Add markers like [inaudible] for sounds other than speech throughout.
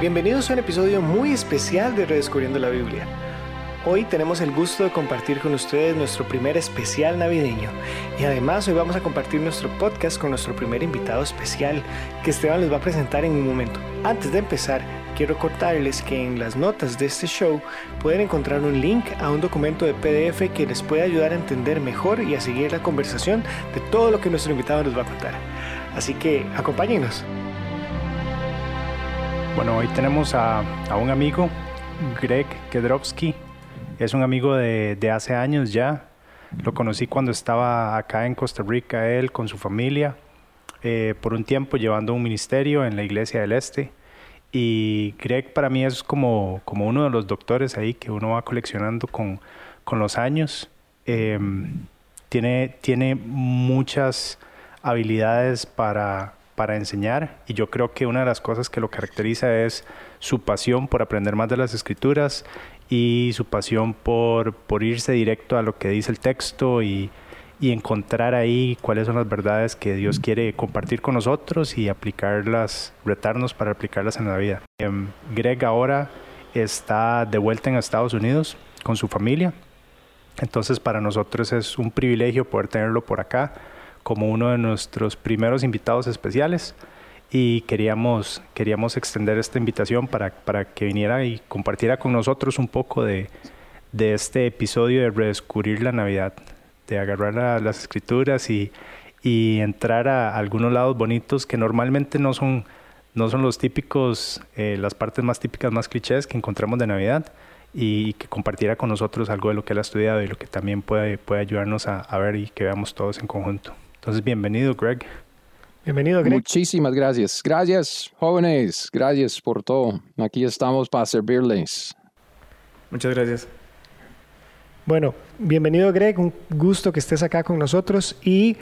Bienvenidos a un episodio muy especial de Redescubriendo la Biblia. Hoy tenemos el gusto de compartir con ustedes nuestro primer especial navideño y además hoy vamos a compartir nuestro podcast con nuestro primer invitado especial que Esteban les va a presentar en un momento. Antes de empezar, quiero contarles que en las notas de este show pueden encontrar un link a un documento de PDF que les puede ayudar a entender mejor y a seguir la conversación de todo lo que nuestro invitado nos va a contar. Así que acompáñenos. Bueno, hoy tenemos a, un amigo, Greg Kedrovsky. Es un amigo de, hace años ya. Lo conocí cuando estaba acá en Costa Rica, él con su familia, eh, por un tiempo llevando un ministerio en la Iglesia del Este. Y Greg para mí es como, como uno de los doctores ahí que uno va coleccionando con, con los años. Em, tiene, tiene muchas habilidades para para enseñar y yo creo que una de las cosas que lo caracteriza es su pasión por aprender más de las escrituras y su pasión por, por irse directo a lo que dice el texto y, y encontrar ahí cuáles son las verdades que Dios quiere compartir con nosotros y aplicarlas, retarnos para aplicarlas en la vida. Em, Greg ahora está de vuelta en Estados Unidos con su familia, entonces para nosotros es un privilegio poder tenerlo por acá como uno de nuestros primeros invitados especiales y queríamos, queríamos extender esta invitación para, para que viniera y compartiera con nosotros un poco de, de este episodio de redescubrir la Navidad, de agarrar las escrituras y, y, entrar a algunos lados bonitos que normalmente no son, no son los típicos, eh, las partes más típicas, más clichés que encontramos de Navidad y que compartiera con nosotros algo de lo que él ha estudiado y lo que también puede, puede ayudarnos a, a ver y que veamos todos en conjunto. Entonces, bienvenido, Greg. Bienvenido, Greg. Muchísimas gracias. Gracias, jóvenes. Gracias por todo. Aquí estamos para servirles. Muchas gracias. Bueno, bienvenido, Greg. Un gusto que estés acá con nosotros. Y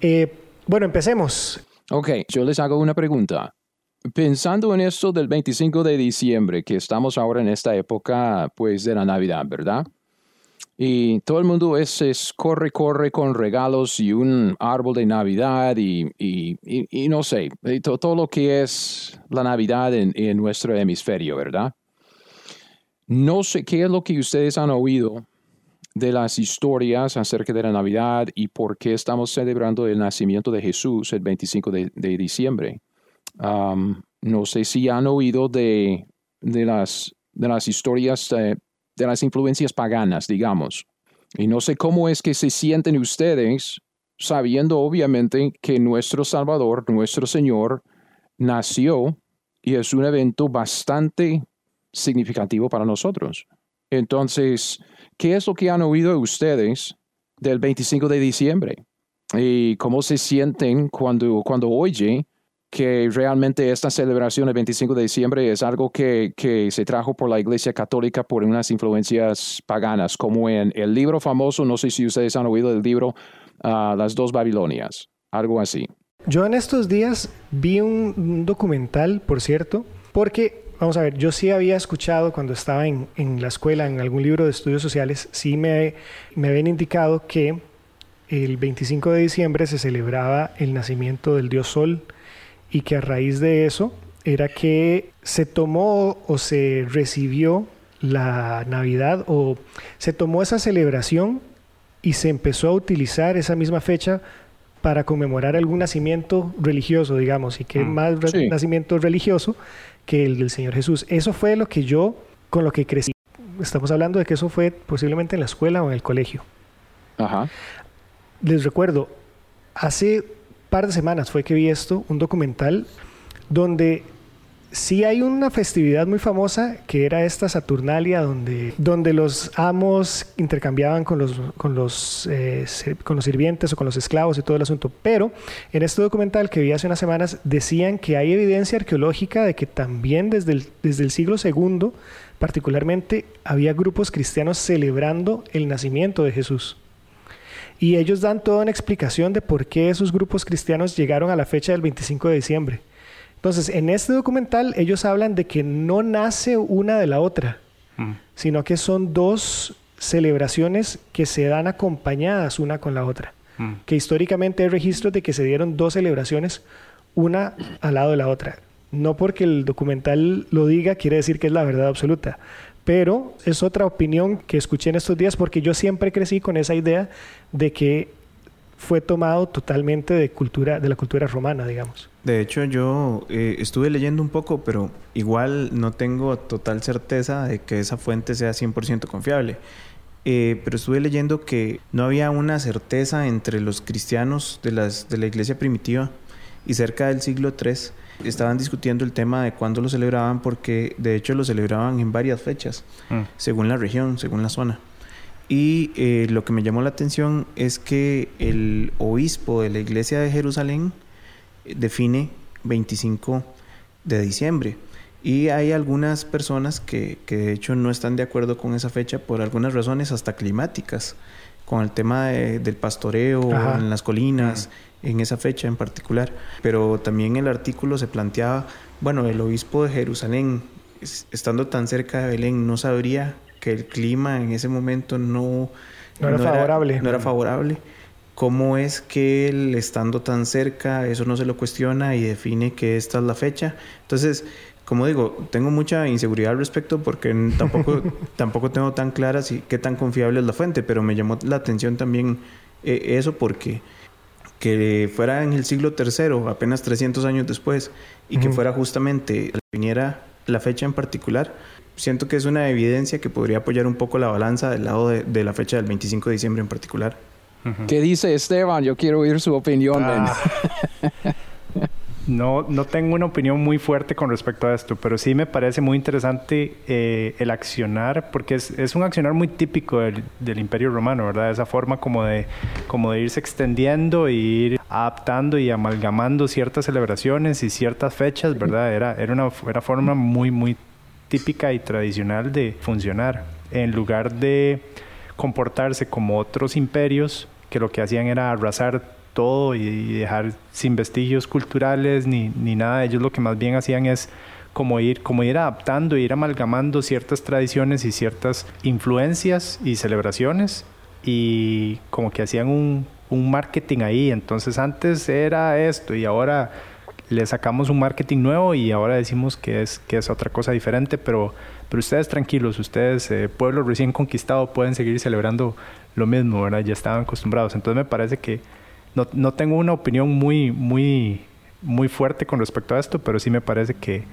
eh, bueno, empecemos. Ok, yo les hago una pregunta. Pensando en esto del 25 de diciembre, que estamos ahora en esta época, pues, de la Navidad, ¿verdad? Y todo el mundo es, es, corre, corre con regalos y un árbol de Navidad y, y, y, no sé, todo, todo, lo que es la Navidad en, en, nuestro hemisferio, ¿verdad? No sé qué es lo que ustedes han oído de las historias acerca de la Navidad y por qué estamos celebrando el nacimiento de Jesús el 25 de, de diciembre. Um, no sé si han oído de, de, las, de las historias eh, de las influencias paganas, digamos. Y no sé cómo es que se sienten ustedes sabiendo obviamente que nuestro Salvador, nuestro Señor, nació y es un evento bastante significativo para nosotros. Entonces, ¿qué es lo que han oído ustedes del 25 de diciembre? ¿Y cómo se sienten cuando, cuando oye que realmente esta celebración del 25 de diciembre es algo que, que, se trajo por la Iglesia Católica por unas influencias paganas, como en el libro famoso, no sé si ustedes han oído del libro ah, Las dos Babilonias, algo así. Yo en estos días vi un, documental, por cierto, porque, vamos a ver, yo sí había escuchado cuando estaba en, en la escuela, en algún libro de estudios sociales, sí me, me habían indicado que el 25 de diciembre se celebraba el nacimiento del dios Sol, y que a raíz de eso era que se tomó o se recibió la Navidad o se tomó esa celebración y se empezó a utilizar esa misma fecha para conmemorar algún nacimiento religioso, digamos, y que mm, más nacimiento religioso que el del Señor Jesús. Eso fue lo que yo, con lo que crecí. Estamos hablando de que eso fue posiblemente en la escuela o en el colegio. Ajá. Les recuerdo, hace par de semanas fue que vi esto, un documental, donde sí hay una festividad muy famosa que era esta Saturnalia, donde, donde los amos intercambiaban con los, con, los, eh, con los sirvientes o con los esclavos y todo el asunto. Pero en este documental que vi hace unas semanas decían que hay evidencia arqueológica de que también desde el, desde el siglo II, particularmente, había grupos cristianos celebrando el nacimiento de Jesús. Y ellos dan toda una explicación de por qué esos grupos cristianos llegaron a la fecha del 25 de diciembre. Entonces, en este documental ellos hablan de que no nace una de la otra, mm. sino que son dos celebraciones que se dan acompañadas una con la otra. Mm. Que históricamente hay registros de que se dieron dos celebraciones, una al lado de la otra. No porque el documental lo diga quiere decir que es la verdad absoluta, pero es otra opinión que escuché en estos días porque yo siempre crecí con esa idea de que fue tomado totalmente de cultura de la cultura romana, digamos. De hecho, yo eh, estuve leyendo un poco, pero igual no tengo total certeza de que esa fuente sea 100% confiable. Eh, pero estuve leyendo que no había una certeza entre los cristianos de, la iglesia primitiva y cerca del siglo III estaban discutiendo el tema de cuándo lo celebraban porque de hecho lo celebraban en varias fechas, mm. según la región, según la zona. Y eh, lo que me llamó la atención es que el obispo de la iglesia de Jerusalén define 25 de diciembre. Y hay algunas personas que, que, de hecho no están de acuerdo con esa fecha por algunas razones hasta climáticas, con el tema del pastoreo en las colinas, en esa fecha en particular. Pero también el artículo se planteaba, bueno, el obispo de Jerusalén, estando tan cerca de Belén, no sabría que el clima en ese momento no, no era favorable. no era favorable. ¿Cómo es que él, estando tan cerca, eso no se lo cuestiona y define que esta es la fecha? Entonces, como digo, tengo mucha inseguridad al respecto porque tampoco, [laughs] tampoco tengo tan clara si, qué tan confiable es la fuente, pero me llamó la atención también eh, eso porque que fuera en el siglo III, apenas 300 años después, y que fuera justamente, viniera la fecha en particular, siento que es una evidencia que podría apoyar un poco la balanza del lado de, la fecha del 25 de diciembre en particular. ¿Qué dice Esteban? Yo quiero oír su opinión. Ah. [laughs] No, no tengo una opinión muy fuerte con respecto a esto, pero sí me parece muy interesante eh, el accionar, porque es, un accionar muy típico del, Imperio Romano, ¿verdad? Esa forma como de, irse extendiendo e ir adaptando y amalgamando ciertas celebraciones y ciertas fechas, ¿verdad? Era, era una era forma muy, muy típica y tradicional de funcionar. En lugar de comportarse como otros imperios que lo que hacían era arrasar todo y dejar sin vestigios culturales ni, ni nada. Ellos lo que más bien hacían es como ir, como ir adaptando, ir amalgamando ciertas tradiciones y ciertas influencias y celebraciones y como que hacían un, marketing ahí. Entonces antes era esto y ahora le sacamos un marketing nuevo y ahora decimos que es, que es otra cosa diferente, pero, pero ustedes tranquilos, ustedes, eh, pueblo recién conquistado, pueden seguir celebrando lo mismo, ¿verdad? Ya estaban acostumbrados. Entonces me parece que no, no tengo una opinión muy, muy, muy fuerte con respecto a esto, pero sí me parece que,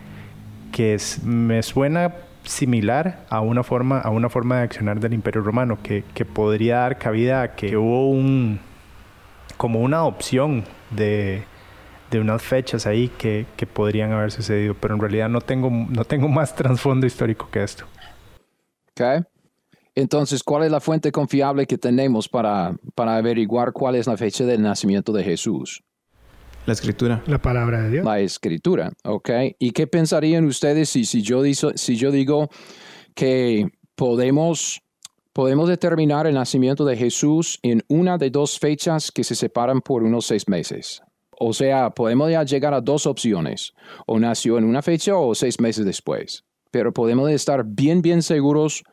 que me suena similar a una forma a una forma de accionar del Imperio Romano que, que podría dar cabida a que hubo un como una adopción de, de unas fechas ahí que, que, podrían haber sucedido pero en realidad no tengo no tengo más [laughs] trasfondo histórico que esto okay. Entonces, ¿cuál es la fuente confiable que tenemos para, para averiguar cuál es la fecha del nacimiento de Jesús? La escritura. La palabra de Dios. La escritura, ok. ¿Y qué pensarían ustedes si, si, yo, si yo digo que podemos, podemos determinar el nacimiento de Jesús en una de dos fechas que se separan por unos seis meses? O sea, podemos ya llegar a dos opciones. O nació en una fecha o seis meses después. Pero podemos estar bien, bien seguros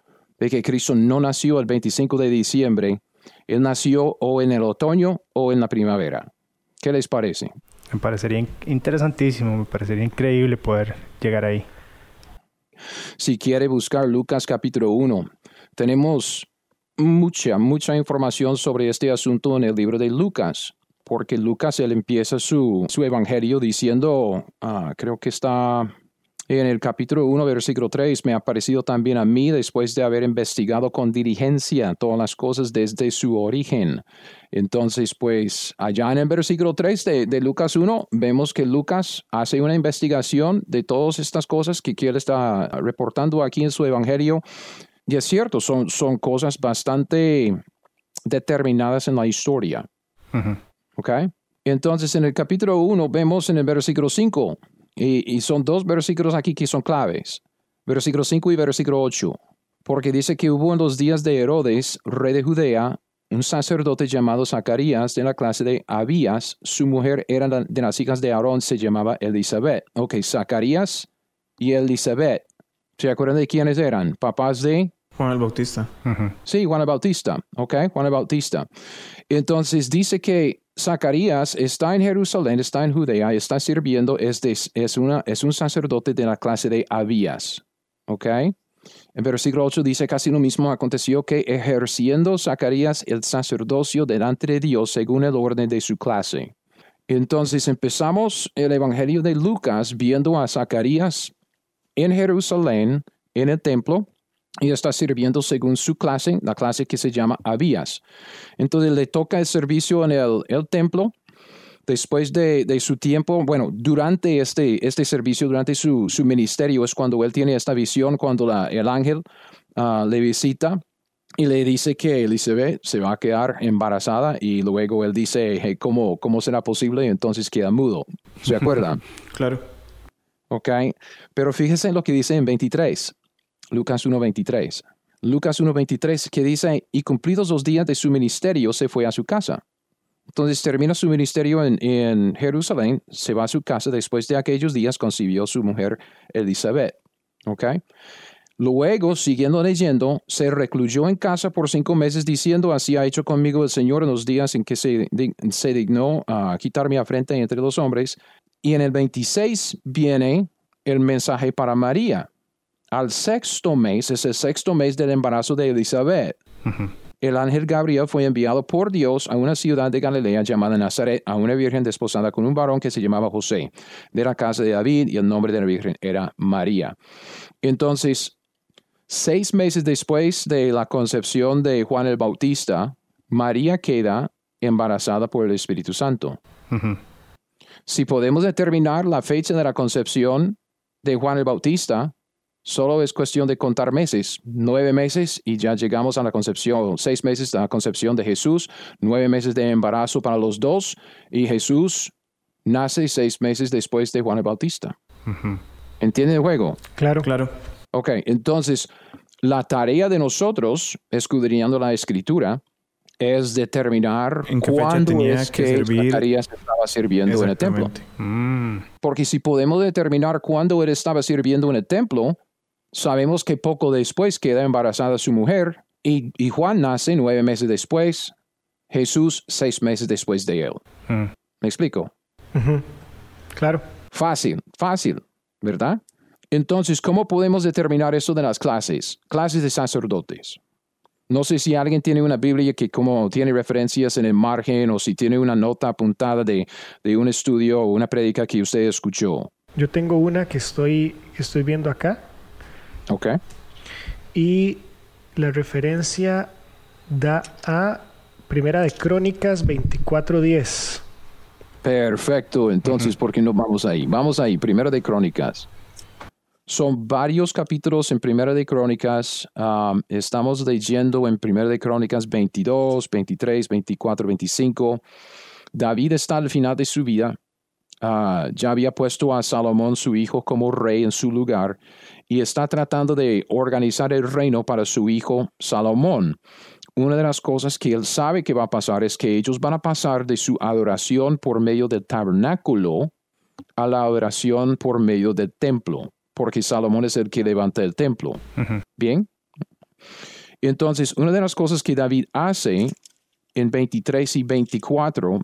de que Cristo no nació el 25 de diciembre, Él nació o en el otoño o en la primavera. ¿Qué les parece? Me parecería interesantísimo, me parecería increíble poder llegar ahí. Si quiere buscar Lucas capítulo 1, tenemos mucha, mucha información sobre este asunto en el libro de Lucas, porque Lucas, él empieza su, su evangelio diciendo, ah, creo que está en el capítulo 1, versículo 3, me ha parecido también a mí, después de haber investigado con diligencia todas las cosas desde su origen. Entonces, pues allá en el versículo 3 de, Lucas 1, vemos que Lucas hace una investigación de todas estas cosas que él está reportando aquí en su evangelio. Y es cierto, son, son cosas bastante determinadas en la historia. ¿Ok? Entonces, en el capítulo 1 vemos en el versículo 5, y, son dos versículos aquí que son claves. Versículo 5 y versículo 8. Porque dice que hubo en los días de Herodes, rey de Judea, un sacerdote llamado Zacarías de la clase de Abías. Su mujer era de las hijas de Aarón, se llamaba Elizabeth. Ok, Zacarías y Elizabeth. ¿Se acuerdan de quiénes eran? Papás de Juan el Bautista. Sí, Juan el Bautista, ¿ok? Juan el Bautista. Entonces dice que Zacarías está en Jerusalén, está en Judea, está sirviendo, es, es, una, es un sacerdote de la clase de Abías. ¿Ok? En versículo 8 dice casi lo mismo aconteció que ejerciendo Zacarías el sacerdocio delante de Dios según el orden de su clase. Entonces empezamos el Evangelio de Lucas viendo a Zacarías en Jerusalén, en el templo, y está sirviendo según su clase, la clase que se llama Abías. Entonces le toca el servicio en el, el templo. Después de, de su tiempo, bueno, durante este, este servicio, durante su, su ministerio, es cuando él tiene esta visión, cuando la- el ángel ah, le visita y le dice que Elizabeth se va a quedar embarazada y luego él dice, hey, ¿cómo, ¿cómo será posible? Y entonces queda mudo. ¿Se acuerdan? [laughs] Claro. ¿ok? Pero fíjese en lo que dice en 23, Lucas 1.23. Lucas 1.23 que dice, y cumplidos los días de su ministerio, se fue a su casa. Entonces termina su ministerio en, Jerusalén, se va a su casa, después de aquellos días concibió su mujer Elizabeth, ¿ok? Luego, siguiendo leyendo, se recluyó en casa por cinco meses diciendo, así ha hecho conmigo el Señor en los días en que se, se dignó a quitar mi afrenta entre los hombres. Y en el 26 viene el mensaje para María. Al sexto mes, es el sexto mes del embarazo de Elizabeth. El ángel Gabriel fue enviado por Dios a una ciudad de Galilea llamada Nazaret, a una virgen desposada con un varón que se llamaba José, de la casa de David, y el nombre de la virgen era María. Entonces, seis meses después de la concepción de Juan el Bautista, María queda embarazada por el Espíritu Santo. Si podemos determinar la fecha de la concepción de Juan el Bautista, solo es cuestión de contar meses, nueve meses y ya llegamos a la concepción, seis meses de la concepción de Jesús, nueve meses de embarazo para los dos y Jesús nace seis meses después de Juan el Bautista. ¿Entiende el juego? Claro. Claro. Ok, entonces la tarea de nosotros, escudriñando la escritura, es determinar ¿En qué fecha cuándo tenía es que que, servir? Zacarías estaba sirviendo en el templo. Mm, Porque si podemos determinar cuándo él estaba sirviendo en el templo, sabemos que poco después queda embarazada su mujer y, y Juan nace nueve meses después, Jesús seis meses después de él. mm. ¿Me explico? Claro. Fácil, fácil, ¿verdad? Entonces, ¿cómo podemos determinar eso de las clases? Clases de sacerdotes. No sé si alguien tiene una Biblia que como tiene referencias en el margen o si tiene una nota apuntada de, de un estudio o una prédica que usted escuchó. Yo tengo una que estoy, que estoy viendo acá ¿Ok? y la referencia da a Primera de Crónicas 24.10. Perfecto. Entonces, ¿por qué no vamos ahí? Vamos ahí. Primero de Crónicas. Son varios capítulos en Primera de Crónicas. Um, estamos leyendo en Primera de Crónicas 22, 23, 24, 25. David está al final de su vida. Ah, ya había puesto a Salomón, su hijo, como rey en su lugar y está tratando de organizar el reino para su hijo Salomón. Una de las cosas que él sabe que va a pasar es que ellos van a pasar de su adoración por medio del tabernáculo a la adoración por medio del templo, porque Salomón es el que levanta el templo. Bien. Entonces, una de las cosas que David hace en 23 y 24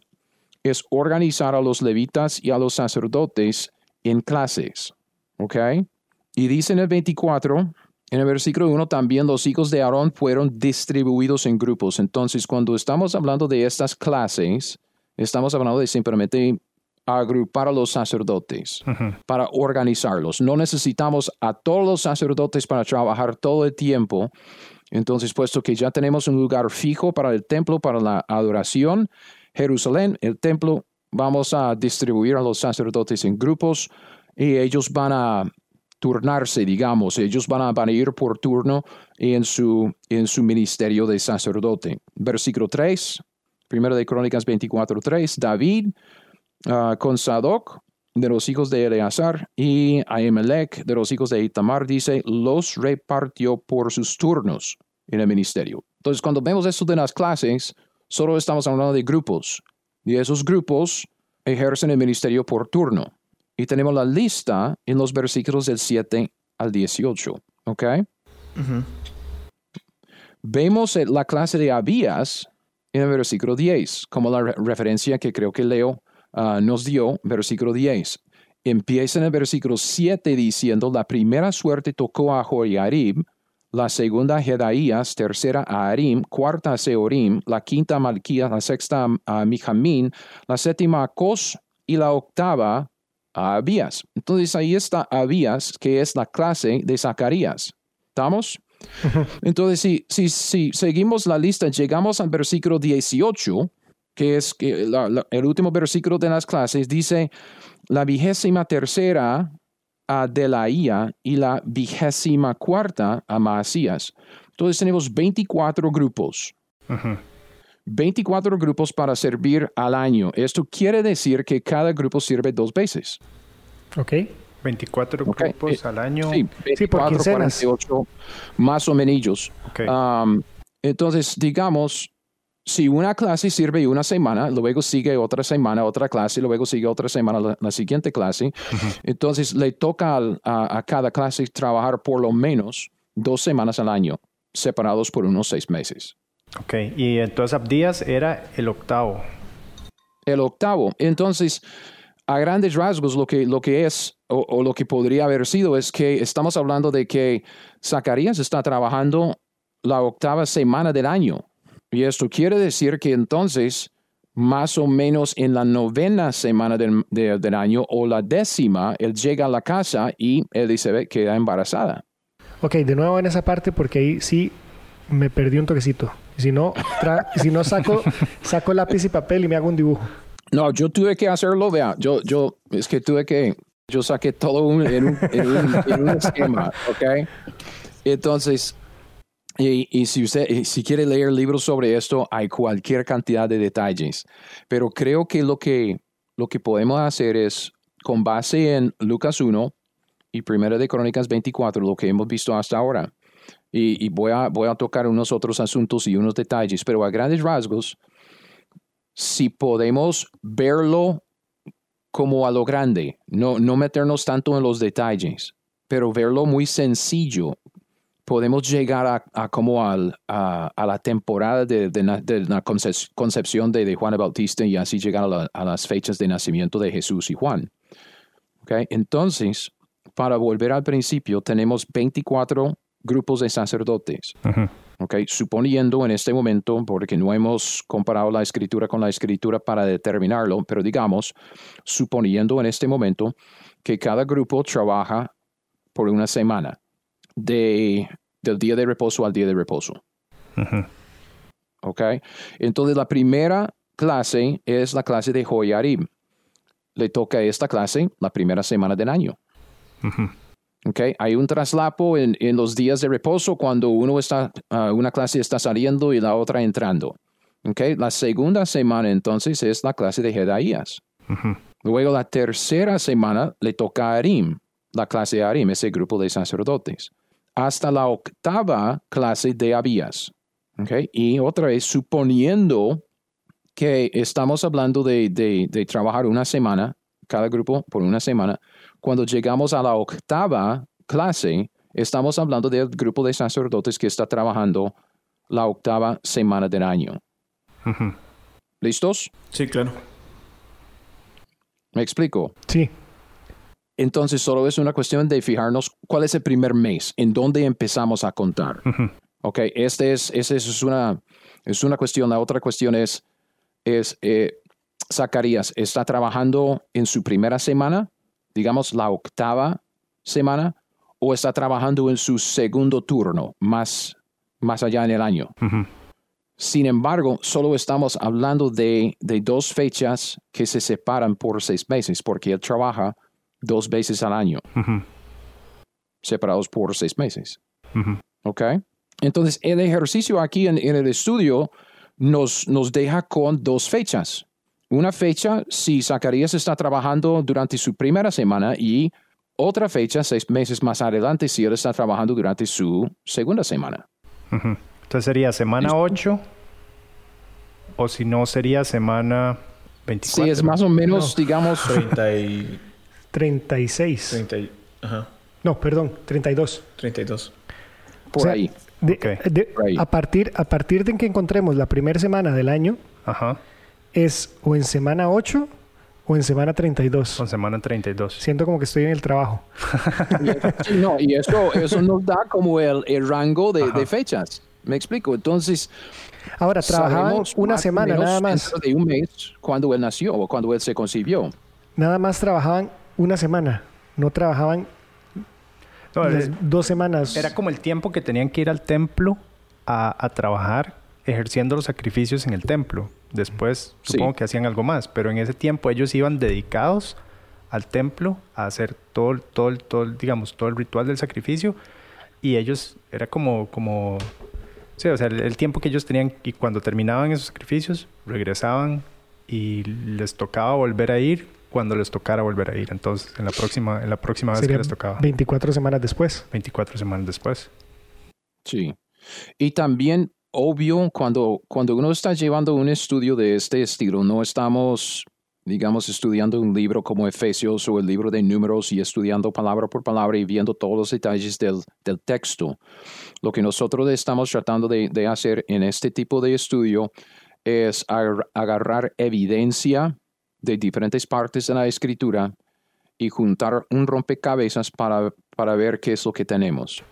es organizar a los levitas y a los sacerdotes en clases. ¿Ok? Y dice en el 24, en el versículo 1, también los hijos de Aarón fueron distribuidos en grupos. Entonces, cuando estamos hablando de estas clases, estamos hablando de simplemente agrupar a los sacerdotes para organizarlos. No necesitamos a todos los sacerdotes para trabajar todo el tiempo. Entonces, puesto que ya tenemos un lugar fijo para el templo, para la adoración, Jerusalén, el templo, vamos a distribuir a los sacerdotes en grupos y ellos van a turnarse, digamos, ellos van a, van ir por turno en su, en su ministerio de sacerdote. Versículo 3, primero de Crónicas 24, 3, David ah, con Sadoc de los hijos de Eleazar y Ahimelech de los hijos de Itamar, dice, los repartió por sus turnos en el ministerio. Entonces, cuando vemos esto de las clases, solo estamos hablando de grupos. Y esos grupos ejercen el ministerio por turno. Y tenemos la lista en los versículos del 7 al 18. ¿Ok? Vemos eh, la clase de Abías en el versículo 10, como la re- referencia que creo que Leo ah, nos dio, versículo 10. Empieza en el versículo 7 diciendo, la primera suerte tocó a Joiarib, la segunda a Jedaías, tercera a Arim, cuarta a Seorim, la quinta a Malquías, la sexta a Mijamín, la séptima a Cos y la octava a Abías. Entonces ahí está Abías, que es la clase de Zacarías. ¿Estamos? [laughs] Entonces, si, si, si seguimos la lista, llegamos al versículo 18, que es que la- la- el último versículo de las clases, dice la vigésima tercera a Delaía y la vigésima cuarta a Maasías. Entonces tenemos 24 grupos. 24 grupos para servir al año. Esto quiere decir que cada grupo sirve dos veces. ¿Ok? 24 Ok, grupos eh, al año. Sí, Sí, por 24, quincenas. 48, más o menos. Ok. Um, entonces, digamos, si una clase sirve una semana, luego sigue otra semana, otra clase, luego sigue otra semana, la, la siguiente clase, entonces le toca al- a, a cada clase trabajar por lo menos dos semanas al año, separados por unos seis meses. Ok, y entonces Abdías era el octavo. El octavo. Entonces, a grandes rasgos, lo que, lo que es o, o lo que podría haber sido es que estamos hablando de que Zacarías está trabajando la octava semana del año. Y esto quiere decir que entonces, más o menos en la novena semana del, de- del año o la décima, él llega a la casa y Elizabeth queda embarazada. Ok, de nuevo en esa parte porque ahí sí me perdí un toquecito. Si no, si no saco, saco lápiz y papel y me hago un dibujo. No, yo tuve que hacerlo, vea, yo, yo, es que tuve que, yo saqué todo un- en, un, en un- en un esquema, ¿ok? Entonces, y, y si usted, si quiere leer libros sobre esto, hay cualquier cantidad de detalles, pero creo que lo que, lo que podemos hacer es, con base en Lucas 1 y Primera de Crónicas 24, lo que hemos visto hasta ahora, y, voy, a, voy a tocar unos otros asuntos y unos detalles, pero a grandes rasgos, si podemos verlo como a lo grande, no, no meternos tanto en los detalles, pero verlo muy sencillo, podemos llegar a, a como al- a, la temporada de, de de la concep- concepción de, de Juan Bautista y así llegar a, a las fechas de nacimiento de Jesús y Juan. ¿Ok? Entonces, para volver al principio, tenemos 24 grupos de sacerdotes. ¿ok? Suponiendo en este momento, porque no hemos comparado la escritura con la escritura para determinarlo, pero digamos, suponiendo en este momento que cada grupo trabaja por una semana, de, del día de reposo al día de reposo. ¿Ok? Entonces la primera clase es la clase de Joyarib. Le toca esta clase la primera semana del año. ¿Ok? Hay un traslapo en, en los días de reposo cuando uno está, ah, una clase está saliendo y la otra entrando. ¿ok? La segunda semana entonces es la clase de Jedaías. Luego la tercera semana le toca a Arim, la clase de Arim, ese grupo de sacerdotes. Hasta la octava clase de Abías. ¿ok? Y otra vez, suponiendo que estamos hablando de, de- de trabajar una semana, cada grupo por una semana, cuando llegamos a la octava clase, estamos hablando del grupo de sacerdotes que está trabajando la octava semana del año. ¿Listos? Sí, claro. ¿Me explico? Sí. Entonces solo es una cuestión de fijarnos cuál es el primer mes, en dónde empezamos a contar. Ok, este es, esa es una, es una cuestión. La otra cuestión es, es eh, Zacarías está trabajando en su primera semana, digamos la octava semana, o está trabajando en su segundo turno, más, más allá en el año. Sin embargo, solo estamos hablando de, de dos fechas que se separan por seis meses, porque él trabaja dos veces al año, separados por seis meses. ¿Ok? Entonces, el ejercicio aquí en, en el estudio nos, nos deja con dos fechas. Una fecha si Zacarías está trabajando durante su primera semana y otra fecha seis meses más adelante si él está trabajando durante su segunda semana. Entonces sería semana 8 o si no sería semana 24. Sí, es más o menos, digamos, 30 y... [laughs] 36. 30 y... Ajá. No, perdón, 32. 32. por O sea, ahí. De- Ok. de- Right. a, partir, a partir de que encontremos la primera semana del año, Ajá. Es o en semana 8 o en semana 32. Con semana 32. Siento como que estoy en el trabajo. No, y eso, eso nos da como el, el rango de, fechas. ¿Me explico? Entonces, Ahora, trabajaban sabemos una semana menos nada más. de un mes cuando él nació o cuando él se concibió. Nada más trabajaban una semana. No trabajaban No, las eh, dos semanas. era como el tiempo que tenían que ir al templo a, a trabajar ejerciendo los sacrificios en el templo. Después Sí. supongo que hacían algo más, pero en ese tiempo ellos iban dedicados al templo a hacer todo, el- todo, todo, digamos, todo el ritual del sacrificio y ellos era como, como, sí, o sea, el, el tiempo que ellos tenían y cuando terminaban esos sacrificios regresaban y les tocaba volver a ir cuando les tocara volver a ir. Entonces, en la próxima, en la próxima vez que les tocaba, 24 semanas después. 24 semanas después. Sí. Y también, obvio, cuando, cuando uno está llevando un estudio de este estilo, no estamos, digamos, estudiando un libro como Efesios o el libro de números y estudiando palabra por palabra y viendo todos los detalles del, del texto. Lo que nosotros estamos tratando de, de hacer en este tipo de estudio es agar- agarrar evidencia de diferentes partes de la escritura y juntar un rompecabezas para, para ver qué es lo que tenemos.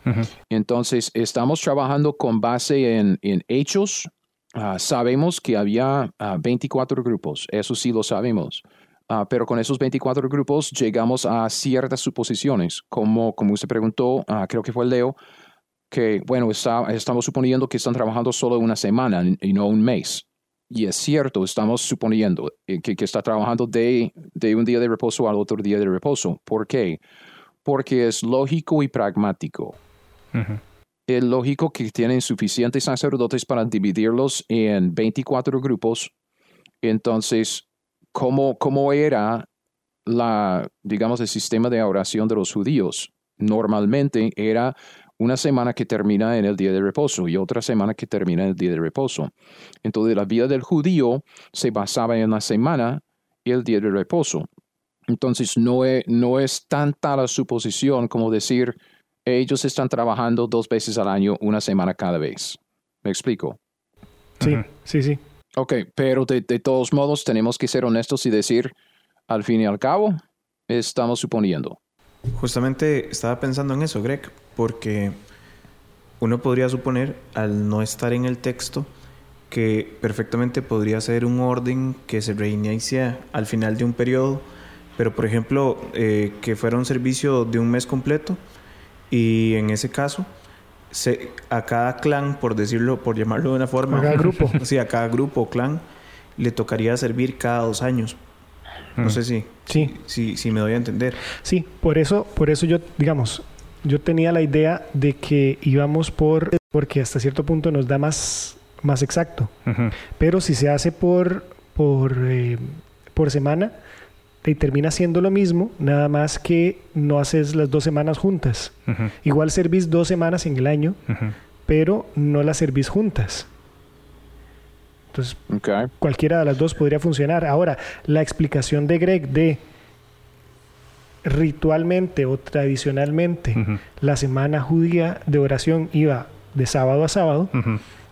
Entonces, estamos trabajando con base en, en hechos. Ah, sabemos que había ah, 24 grupos, eso sí lo sabemos. Ah, pero con esos 24 grupos llegamos a ciertas suposiciones, como, como usted preguntó, creo que fue Leo, que, bueno, está- estamos suponiendo que están trabajando solo una semana y no un mes. Y es cierto, estamos suponiendo eh, que, que está trabajando de, de un día de reposo al otro día de reposo. ¿Por qué? Porque es lógico y pragmático es lógico que tienen suficientes sacerdotes para dividirlos en 24 grupos. Entonces, ¿cómo, cómo era la, digamos, el sistema de oración de los judíos? Normalmente era una semana que termina en el día de reposo y otra semana que termina en el día de reposo. Entonces, la vida del judío se basaba en la semana y el día de reposo. Entonces, no es, no es tanta la suposición como decir, ellos están trabajando dos veces al año, una semana cada vez. ¿Me explico? Sí, sí, sí. Ok, pero de, de todos modos tenemos que ser honestos y decir, al fin y al cabo, estamos suponiendo. Justamente estaba pensando en eso, Greg, porque uno podría suponer, al no estar en el texto, que perfectamente podría ser un orden que se reinicia al final de un periodo, pero por ejemplo, eh, que fuera un servicio de un mes completo y en ese caso, se, a cada clan, por decirlo, por llamarlo de una forma, A cada grupo. [laughs] sí, a cada grupo o clan, le tocaría servir cada dos años. No Mm. sé si, Sí. si, si me doy a entender. Sí, por eso, por eso yo, digamos, yo tenía la idea de que íbamos por, porque hasta cierto punto nos da más, más exacto. Pero si se hace por, por, eh, por semana, te termina siendo lo mismo, nada más que no haces las dos semanas juntas. Igual servís dos semanas en el año, pero no las servís juntas. Entonces, Ok. cualquiera de las dos podría funcionar. Ahora, la explicación de Greg de ritualmente o tradicionalmente la semana judía de oración iba de sábado a sábado,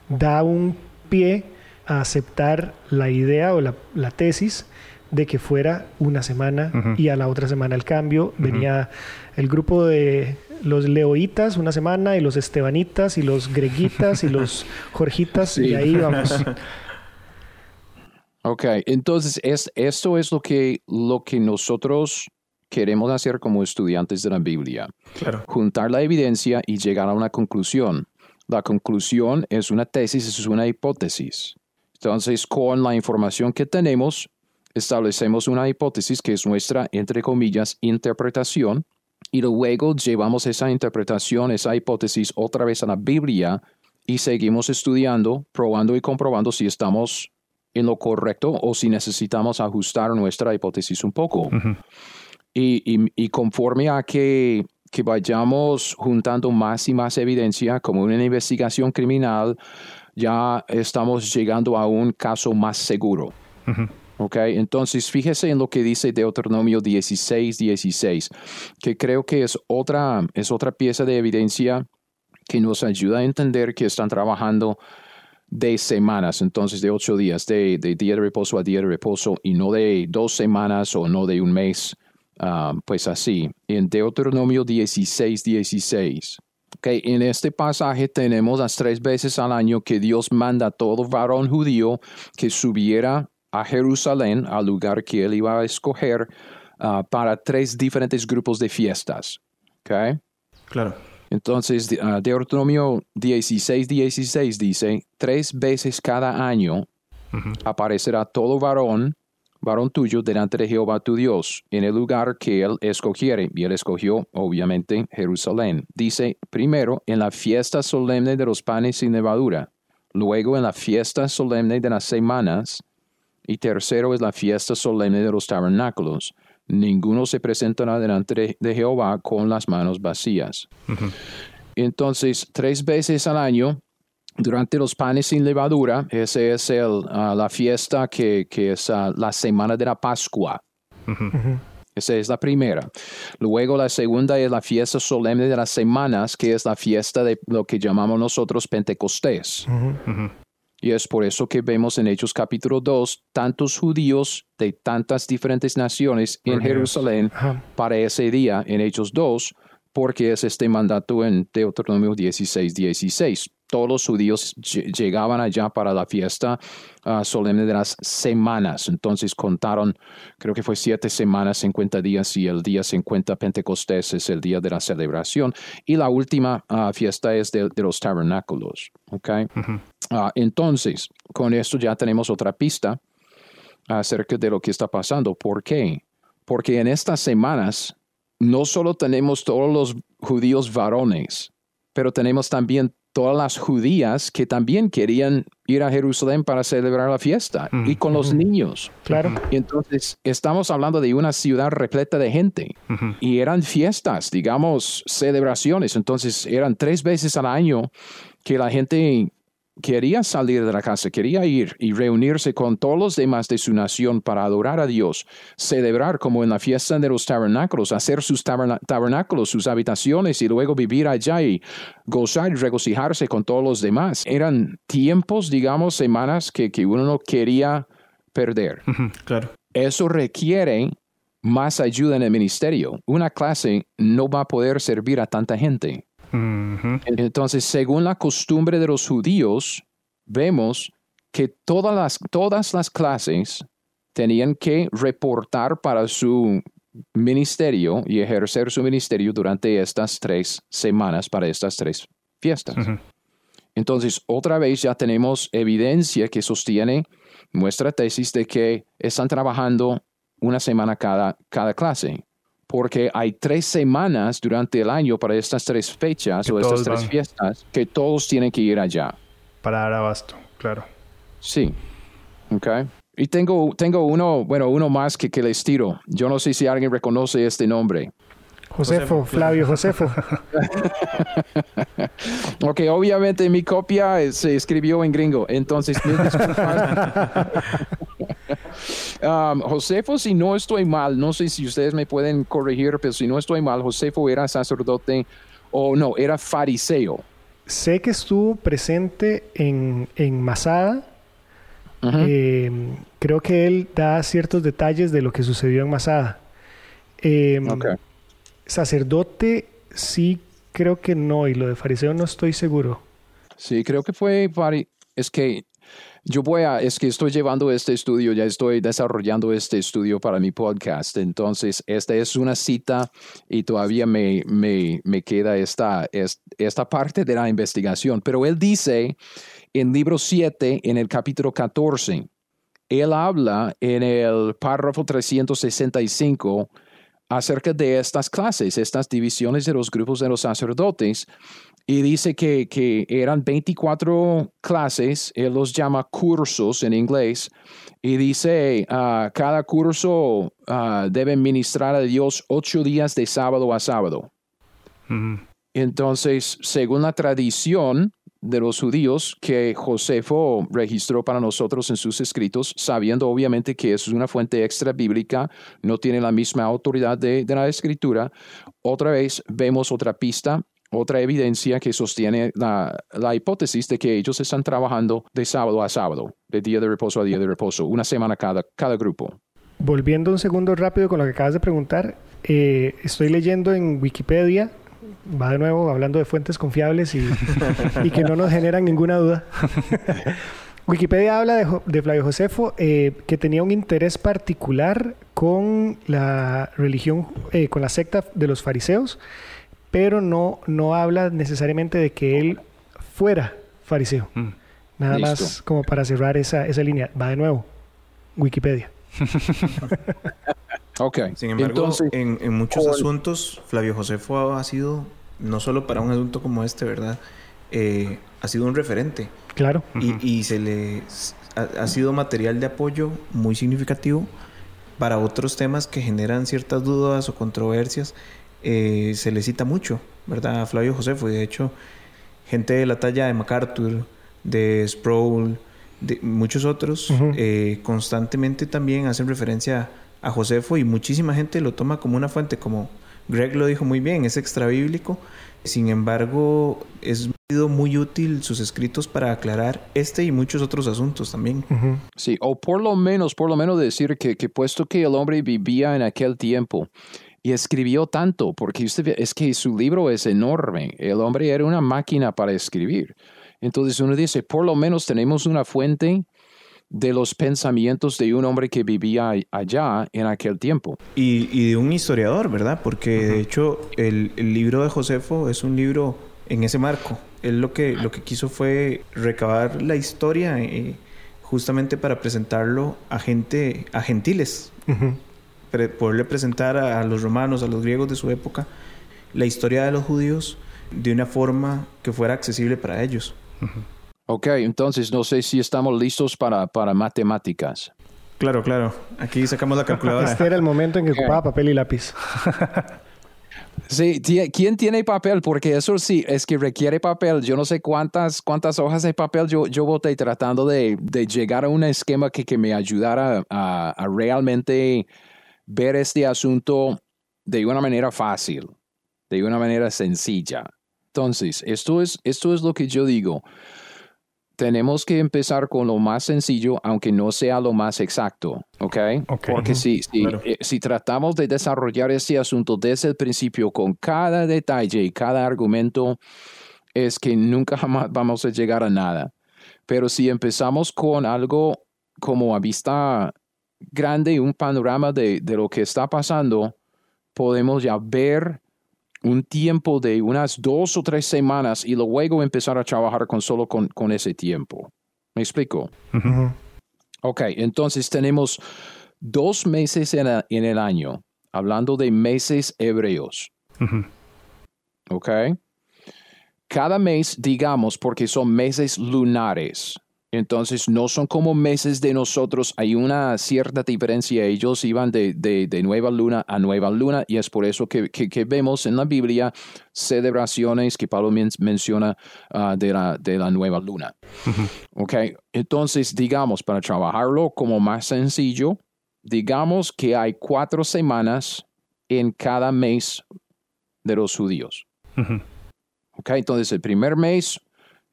da un pie a aceptar la idea o la, la tesis de que fuera una semana y a la otra semana el cambio. Venía el grupo de los leoitas una semana y los estebanitas y los greguitas y los [laughs] jorgitas Sí. y ahí vamos. [laughs] Ok, entonces es, esto es lo que, lo que nosotros queremos hacer como estudiantes de la Biblia. Claro. juntar la evidencia y llegar a una conclusión. La conclusión es una tesis, es una hipótesis. Entonces, con la información que tenemos, establecemos una hipótesis que es nuestra, entre comillas, interpretación, y luego llevamos esa interpretación, esa hipótesis otra vez a la Biblia y seguimos estudiando, probando y comprobando si estamos en lo correcto o si necesitamos ajustar nuestra hipótesis un poco. Y, y- y conforme a que, que vayamos juntando más y más evidencia, como una investigación criminal, ya estamos llegando a un caso más seguro. ¿Ok? Entonces, fíjese en lo que dice Deuteronomio 16, 16, que creo que es otra, es otra pieza de evidencia que nos ayuda a entender que están trabajando de semanas, entonces de ocho días, de, día de reposo a día de reposo y no de dos semanas o no de un mes, ah, pues así. En Deuteronomio 16, 16. Okay, en este pasaje tenemos las tres veces al año que Dios manda a todo varón judío que subiera a Jerusalén, al lugar que él iba a escoger, ah, para tres diferentes grupos de fiestas. Okay? Claro. Entonces, uh, Deuteronomio 16, 16 dice, tres veces cada año aparecerá todo varón, varón tuyo, delante de Jehová tu Dios, en el lugar que él escogiere. Y él escogió, obviamente, Jerusalén. Dice, primero, en la fiesta solemne de los panes sin levadura, luego en la fiesta solemne de las semanas, y tercero es la fiesta solemne de los tabernáculos ninguno se presentará delante de Jehová con las manos vacías. Entonces, tres veces al año, durante los panes sin levadura, esa es el, ah, la fiesta que, es ah, la semana de la Pascua. Esa es la primera. Luego la segunda es la fiesta solemne de las semanas, que es la fiesta de lo que llamamos nosotros Pentecostés. Y es por eso que vemos en Hechos capítulo 2 tantos judíos de tantas diferentes naciones en Jerusalén para ese día en Hechos 2, porque es este mandato en Deuteronomio 16, 16. Todos los judíos llegaban allá para la fiesta ah, solemne de las semanas. Entonces contaron, creo que fue siete semanas, 50 días, y el día 50 Pentecostés es el día de la celebración. Y la última ah, fiesta es de, los tabernáculos. Okay? Ah, entonces, con esto ya tenemos otra pista acerca de lo que está pasando. ¿Por qué? Porque en estas semanas no solo tenemos todos los judíos varones, pero tenemos también todas las judías que también querían ir a Jerusalén para celebrar la fiesta y con los niños. Claro. Y entonces estamos hablando de una ciudad repleta de gente y eran fiestas, digamos, celebraciones. Entonces eran tres veces al año que la gente quería salir de la casa, quería ir y reunirse con todos los demás de su nación para adorar a Dios, celebrar como en la fiesta de los tabernáculos, hacer sus tabernáculos, sus habitaciones y luego vivir allá y gozar y regocijarse con todos los demás. Eran tiempos, digamos, semanas que, que uno no quería perder. [laughs] claro. Eso requiere más ayuda en el ministerio. Una clase no va a poder servir a tanta gente. Entonces, según la costumbre de los judíos, vemos que todas las, todas las clases tenían que reportar para su ministerio y ejercer su ministerio durante estas tres semanas, para estas tres fiestas. Entonces, otra vez ya tenemos evidencia que sostiene nuestra tesis de que están trabajando una semana cada, cada clase porque hay tres semanas durante el año para estas tres fechas o estas tres fiestas que todos tienen que ir allá. Para dar abasto, claro. Sí. Ok. Y tengo, tengo uno, bueno, uno más que, que les tiro. Yo no sé si alguien reconoce este nombre. Josefo, Flavio Josefo. [laughs] ok, obviamente mi copia se escribió en gringo, entonces [laughs] um, Josefo, si no estoy mal, no sé si ustedes me pueden corregir, pero si no estoy mal, Josefo era sacerdote o no, era fariseo. Sé que estuvo presente en, Masada. Em, creo que él da ciertos detalles de lo que sucedió en Masada. Em, sacerdote, sí creo que no, y lo de fariseo no estoy seguro. Sí, creo que fue, es que yo voy a, es que estoy llevando este estudio, ya estoy desarrollando este estudio para mi podcast, entonces esta es una cita y todavía me, me, me queda esta, esta parte de la investigación, pero él dice en libro 7, en el capítulo 14, él habla en el párrafo 365 acerca de estas clases, estas divisiones de los grupos de los sacerdotes, y dice que, que, eran 24 clases, él los llama cursos en inglés, y dice, uh, cada curso uh, debe ministrar a Dios ocho días de sábado a sábado. Entonces, según la tradición, de los judíos que Josefo registró para nosotros en sus escritos, sabiendo obviamente que es una fuente extra bíblica, no tiene la misma autoridad de, la escritura. Otra vez vemos otra pista otra evidencia que sostiene la, la, hipótesis de que ellos están trabajando de sábado a sábado, de día de reposo a día de reposo, una semana cada, cada grupo. Volviendo un segundo rápido con lo que acabas de preguntar, eh, estoy leyendo en Wikipedia, va de nuevo hablando de fuentes confiables y, y que no nos generan ninguna duda. [laughs] Wikipedia habla de, de Flavio Josefo eh, que tenía un interés particular con la religión, eh, con la secta de los fariseos, pero no, no habla necesariamente de que él fuera fariseo. Mm. Nada más como para cerrar esa, esa línea. Va de nuevo, Wikipedia. [laughs] ok. Sin embargo, en, en, muchos asuntos, Flavio Josefo ha sido, no solo para un asunto como este, ¿verdad? Eh, ha sido un referente. Claro. Y, se le ha, sido material de apoyo muy significativo para otros temas que generan ciertas dudas o controversias. Eh, se le cita mucho, ¿verdad? Flavio Josefo. Y de hecho, gente de la talla de MacArthur, de Sproul, de muchos otros, eh, constantemente también hacen referencia a Josefo y muchísima gente lo toma como una fuente, como Greg lo dijo muy bien, es extra bíblico. Sin embargo, es sido muy útil sus escritos para aclarar este y muchos otros asuntos también. Sí, o por lo menos, por lo menos decir que, que puesto que el hombre vivía en aquel tiempo, y escribió tanto, porque usted es que su libro es enorme. El hombre era una máquina para escribir. Entonces uno dice, por lo menos tenemos una fuente de los pensamientos de un hombre que vivía allá en aquel tiempo. Y, de un historiador, ¿verdad? Porque de hecho el, libro de Josefo es un libro en ese marco. Él lo que, lo que quiso fue recabar la historia eh, justamente para presentarlo a gente, a gentiles. poderle presentar a, los romanos, a los griegos de su época, la historia de los judíos de una forma que fuera accesible para ellos. Ok, entonces no sé si estamos listos para, para matemáticas. Claro, claro. Aquí sacamos la calculadora. Este era el momento en que ocupaba papel y lápiz. [laughs] Sí, ¿quién tiene papel? Porque eso sí, es que requiere papel. Yo no sé cuántas, cuántas hojas de papel yo, yo boté tratando de, de llegar a un esquema que, que me ayudara a, a, realmente ver este asunto de una manera fácil, de una manera sencilla. Entonces, esto es, esto es lo que yo digo. Tenemos que empezar con lo más sencillo, aunque no sea lo más exacto, ¿ok? Porque si, eh, si, tratamos de desarrollar este asunto desde el principio con cada detalle y cada argumento, es que nunca [laughs] jamás vamos a llegar a nada. Pero si empezamos con algo como a vista grande, un panorama de, de lo que está pasando, podemos ya ver un tiempo de unas dos o tres semanas y luego empezar a trabajar con solo con, con ese tiempo. ¿Me explico? Ok, entonces tenemos dos meses en, en, el año, hablando de meses hebreos. Ok. Cada mes, digamos, porque son meses lunares. Entonces no son como meses de nosotros, hay una cierta diferencia. Ellos iban de, de, nueva luna a nueva luna y es por eso que, que, vemos en la Biblia celebraciones que Pablo menciona ah, de, la, de la nueva luna. okay. Entonces, digamos, para trabajarlo como más sencillo, digamos que hay cuatro semanas en cada mes de los judíos. okay. Entonces, el primer mes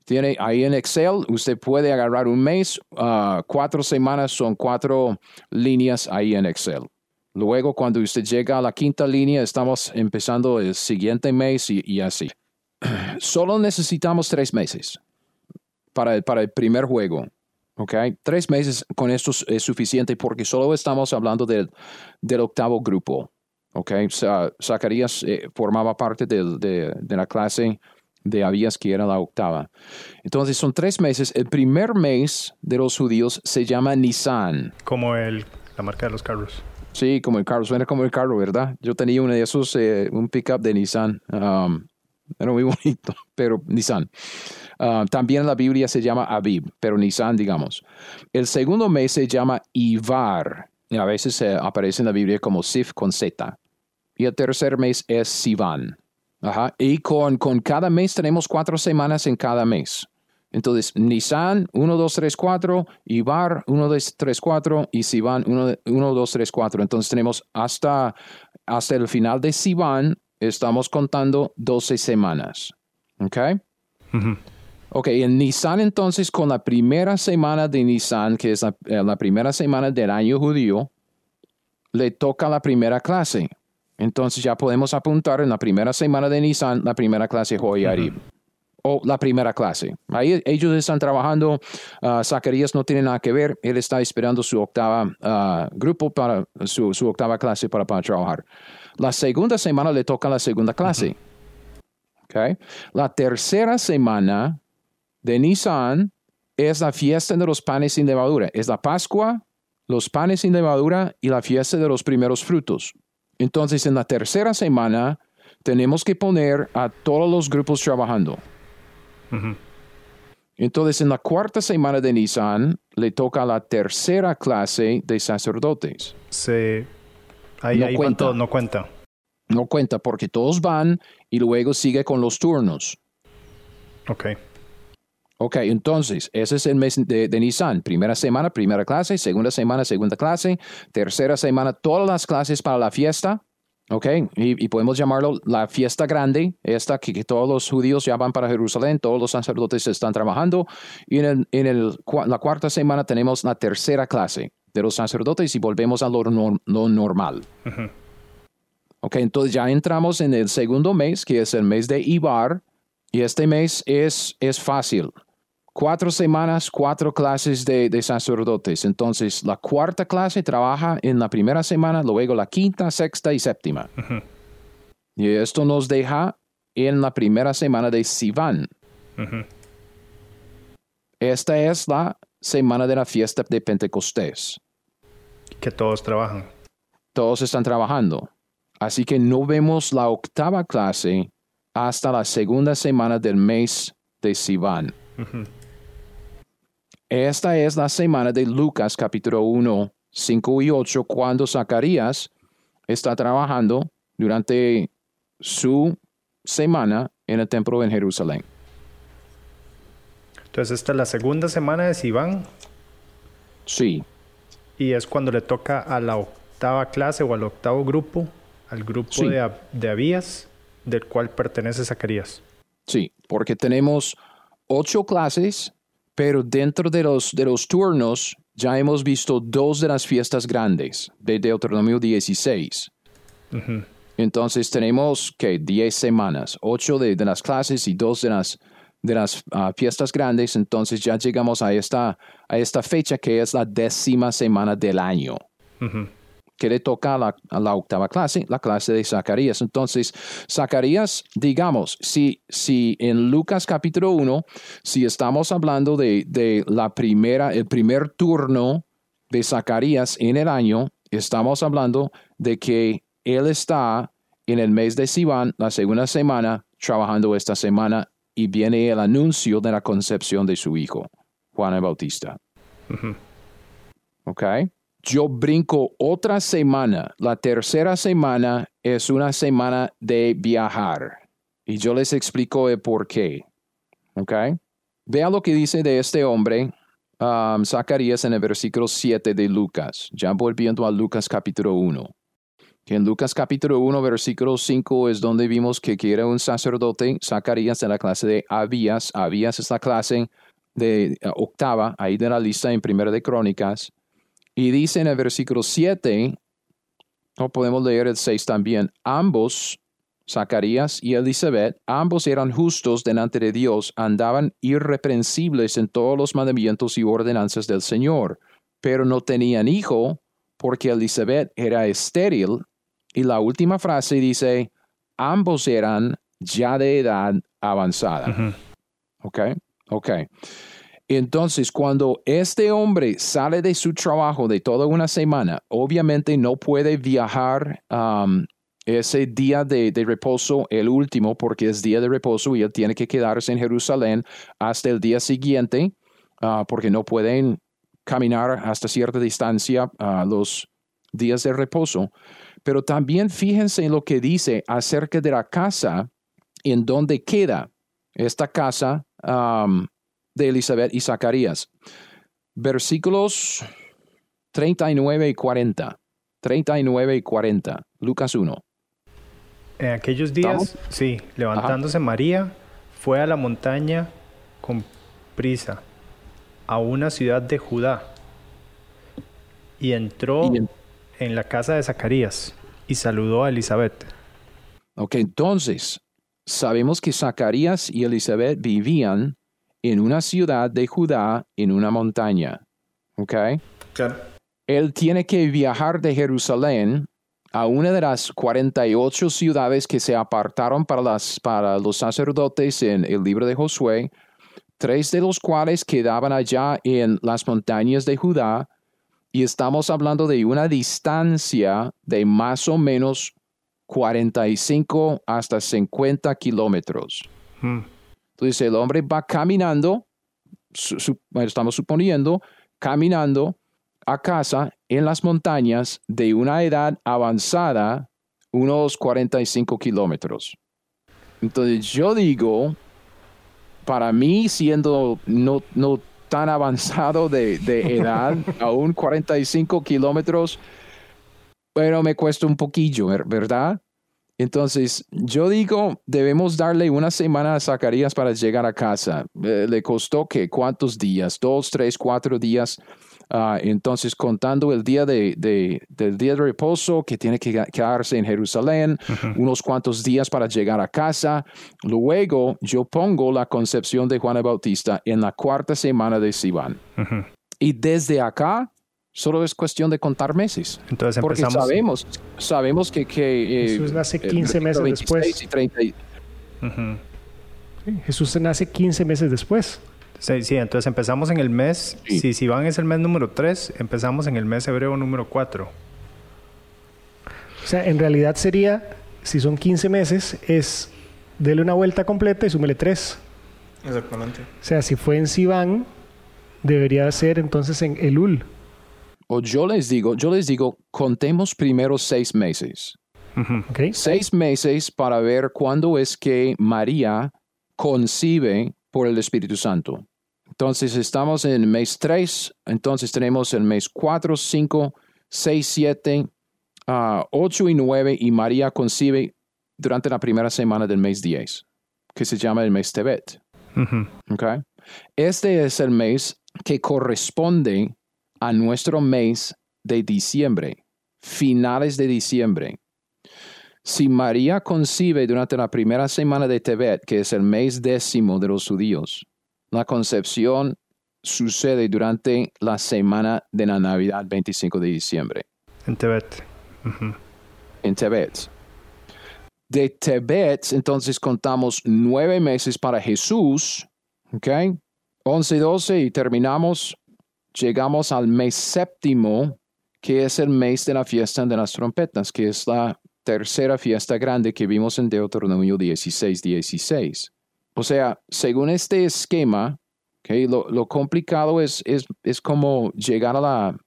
tiene ahí en Excel, usted puede agarrar un mes, ah, cuatro semanas son cuatro líneas ahí en Excel. Luego, cuando usted llega a la quinta línea, estamos empezando el siguiente mes y, así. [clears throat] Solo necesitamos tres meses para, para el primer juego. ¿ok? Tres meses con esto es suficiente porque solo estamos hablando del, del octavo grupo. ¿ok? Zacarías eh, formaba parte de, de, la clase de Abías, que era la octava. Entonces son tres meses. El primer mes de los judíos se llama Nisan. Como el, la marca de los carros. Sí, como el carro. Suena como el carro, ¿verdad? Yo tenía uno de esos, eh, un pickup de Nissan. Um, era muy [laughs] bonito, pero Nissan. Uh, también la Biblia se llama Abib, pero Nissan, digamos. El segundo mes se llama Ivar. Y a veces aparece en la Biblia como Sif con Z. Y el tercer mes es Sivan. Ajá. Y con, con cada mes tenemos cuatro semanas en cada mes. Entonces, Nissan 1, 2, 3, 4, Ibar 1, 2, 3, 4 y Sivan 1, 1, 2, 3, 4. Entonces tenemos hasta, hasta el final de Sivan estamos contando 12 semanas. ¿Ok? Ok, en Nisan entonces, con la primera semana de Nisan, que es la, eh, la primera semana del año judío, le toca la primera clase. Entonces ya podemos apuntar en la primera semana de Nisan, la primera clase Joyarib. O la primera clase. Ahí ellos están trabajando. ah, Zacarías no tiene nada que ver. Él está esperando su octava ah, grupo para su, su octava clase para, para trabajar. La segunda semana le toca la segunda clase. Ok. La tercera semana de Nisan es la fiesta de los panes sin levadura. Es la Pascua, los panes sin levadura y la fiesta de los primeros frutos. Entonces, en la tercera semana tenemos que poner a todos los grupos trabajando. Entonces, en la cuarta semana de Nisan le toca la tercera clase de sacerdotes. Se, ahí, No ahí cuenta. no cuenta. No cuenta porque todos van y luego sigue con los turnos. Ok. Ok, entonces, ese es el mes de, de Nisan. Primera semana, primera clase. Segunda semana, segunda clase. Tercera semana, todas las clases para la fiesta. Ok, y, y podemos llamarlo la fiesta grande, esta que, que todos los judíos ya van para Jerusalén, todos los sacerdotes están trabajando. Y en, el- en el la cuarta semana tenemos la tercera clase de los sacerdotes y volvemos a lo, nor- lo normal. Ok, entonces ya entramos en el segundo mes, que es el mes de Ibar, y este mes es, es fácil. Cuatro semanas, cuatro clases de, de sacerdotes. Entonces, la cuarta clase trabaja en la primera semana, luego la quinta, sexta y séptima. Y esto nos deja en la primera semana de Sivan. Esta es la semana de la fiesta de Pentecostés. Que todos trabajan. Todos están trabajando. Así que no vemos la octava clase hasta la segunda semana del mes de Sivan. Esta es la semana de Lucas capítulo 1, 5 y 8, cuando Zacarías está trabajando durante su semana en el templo en Jerusalén. Entonces, esta es la segunda semana de Sivan Sí, y es cuando le toca a la octava clase o al octavo grupo, al grupo Sí. de, de Abías, del cual pertenece Zacarías. sí, porque tenemos ocho clases, pero dentro de los, de los turnos ya hemos visto dos de las fiestas grandes de Deuteronomio 16. Entonces tenemos que 10 semanas, 8 de, de las clases y 2 de las, de las ah, fiestas grandes. Entonces ya llegamos a esta, a esta fecha que es la décima semana del año. Que le toca a la, a la octava clase, la clase de Zacarías. Entonces, Zacarías, digamos, si, si en Lucas capítulo 1, si estamos hablando de, de la primera, el primer turno de Zacarías en el año, estamos hablando de que él está en el mes de Sivan, la segunda semana, trabajando esta semana y viene el anuncio de la concepción de su hijo, Juan el Bautista. ¿Ok? Yo brinco otra semana. La tercera semana es una semana de viajar. Y yo les explico el por qué. ¿Ok? Vea lo que dice de este hombre, um, Zacarías, en el versículo 7 de Lucas. Ya volviendo a Lucas capítulo 1. Que en Lucas capítulo 1, versículo 5 es donde vimos que, que era un sacerdote, Zacarías de la clase de Abías. Abías es la clase de eh, octava, ahí de la lista en Primera de Crónicas. Y dice en el versículo 7, o podemos leer el 6 también, ambos, Zacarías y Elizabeth, ambos eran justos delante de Dios, andaban irreprensibles en todos los mandamientos y ordenanzas del Señor, pero no tenían hijo porque Elizabeth era estéril. Y la última frase dice, ambos eran ya de edad avanzada. ¿Ok? Ok. Entonces, cuando este hombre sale de su trabajo de toda una semana, obviamente no puede viajar um, ese día de, reposo, el último, porque es día de reposo y él tiene que quedarse en Jerusalén hasta el día siguiente, ah, porque no pueden caminar hasta cierta distancia ah, los días de reposo. Pero también fíjense en lo que dice acerca de la casa en donde queda esta casa um, de Elizabeth y Zacarías. Versículos 39 y 40. 39 y 40. Lucas 1. En aquellos días, sí, levantándose María, fue a la montaña con prisa, a una ciudad de Judá, y entró en la casa de Zacarías y saludó a Elizabeth. Ok, entonces, sabemos que Zacarías y Elizabeth vivían en una ciudad de Judá en una montaña. ¿Ok? Claro. Él tiene que viajar de Jerusalén a una de las 48 ciudades que se apartaron para, las, para los sacerdotes en el libro de Josué, tres de los cuales quedaban allá en las montañas de Judá, y estamos hablando de una distancia de más o menos 45 hasta 50 kilómetros. Hmm. Entonces el hombre va caminando, estamos suponiendo, caminando a casa en las montañas de una edad avanzada, unos 45 kilómetros. Entonces yo digo, para mí siendo no, no tan avanzado de, de edad, [laughs] aún 45 kilómetros, pero me cuesta un poquillo, ¿verdad? Entonces, yo digo, debemos darle una semana a Zacarías para llegar a casa. Eh, le costó que cuántos días, dos, tres, cuatro días. Ah, entonces, contando el día de, del día de reposo, que tiene que quedarse en Jerusalén, unos cuantos días para llegar a casa. Luego, yo pongo la concepción de Juan el Bautista en la cuarta semana de Sivan. Y desde acá, Solo es cuestión de contar meses. Entonces Porque empezamos. sabemos, sabemos que, que eh, Jesús nace 15 meses después. Y 30 y- Ujú. Sí, Jesús nace 15 meses después. Sí, sí, entonces empezamos en el mes, Sí. si Sivan es el mes número 3, empezamos en el mes hebreo número 4. O sea, en realidad sería, si son 15 meses, es dele una vuelta completa y súmele 3. Exactamente. O sea, si fue en Sivan, debería ser entonces en Elul. O yo les digo, yo les digo, contemos primero seis meses. Seis meses para ver cuándo es que María concibe por el Espíritu Santo. Entonces estamos en el mes 3, entonces tenemos el mes 4, 5, 6, 7, 8 y 9 y María concibe durante la primera semana del mes 10, que se llama el mes Tebet. Ujú. Okay. Este es el mes que corresponde a nuestro mes de diciembre, finales de diciembre. Si María concibe durante la primera semana de Tebet, que es el mes décimo de los judíos, la concepción sucede durante la semana de la Navidad, 25 de diciembre, En Tebet. En Tebet. De Tebet, entonces contamos nueve meses para Jesús, ¿ok? 11, 12 y terminamos, llegamos al mes séptimo, que es el mes de la fiesta de las trompetas, que es la tercera fiesta grande que vimos en Deuteronomio 16, 16. O sea, según este esquema, ¿ok? lo, lo complicado es, es, es como llegar a la,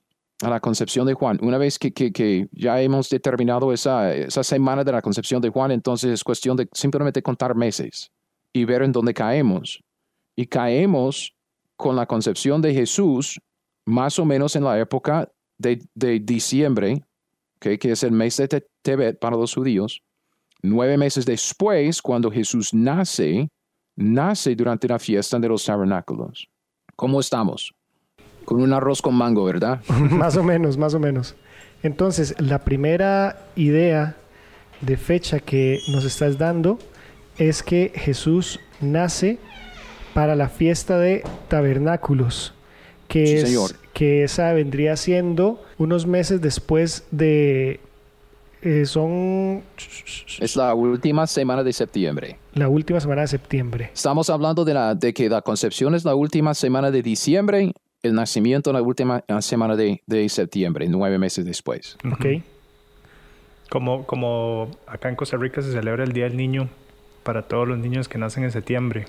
a la concepción de Juan. Una vez que, que- que ya hemos determinado esa, esa semana de la concepción de Juan, entonces es cuestión de simplemente contar meses y ver en dónde caemos. Y caemos con la concepción de Jesús más o menos en la época de, diciembre, que es el mes de Te- Tebet para los judíos. Nueve meses después, cuando Jesús nace, nace durante la fiesta de los tabernáculos. ¿Cómo estamos? Con un arroz con mango, ¿verdad? [laughs] más o menos, más o menos. Entonces, la primera idea de fecha que nos estás dando es que Jesús nace para la fiesta de tabernáculos, que, Sí, es, señor. que esa vendría siendo unos meses después de... eh, son Es la última semana de septiembre. la última semana de septiembre. Estamos hablando de, la, de que la concepción es la última semana de diciembre, el nacimiento la última semana de, de septiembre, nueve meses después. ¿Ok? Como, como acá en Costa Rica se celebra el Día del Niño para todos los niños que nacen en septiembre,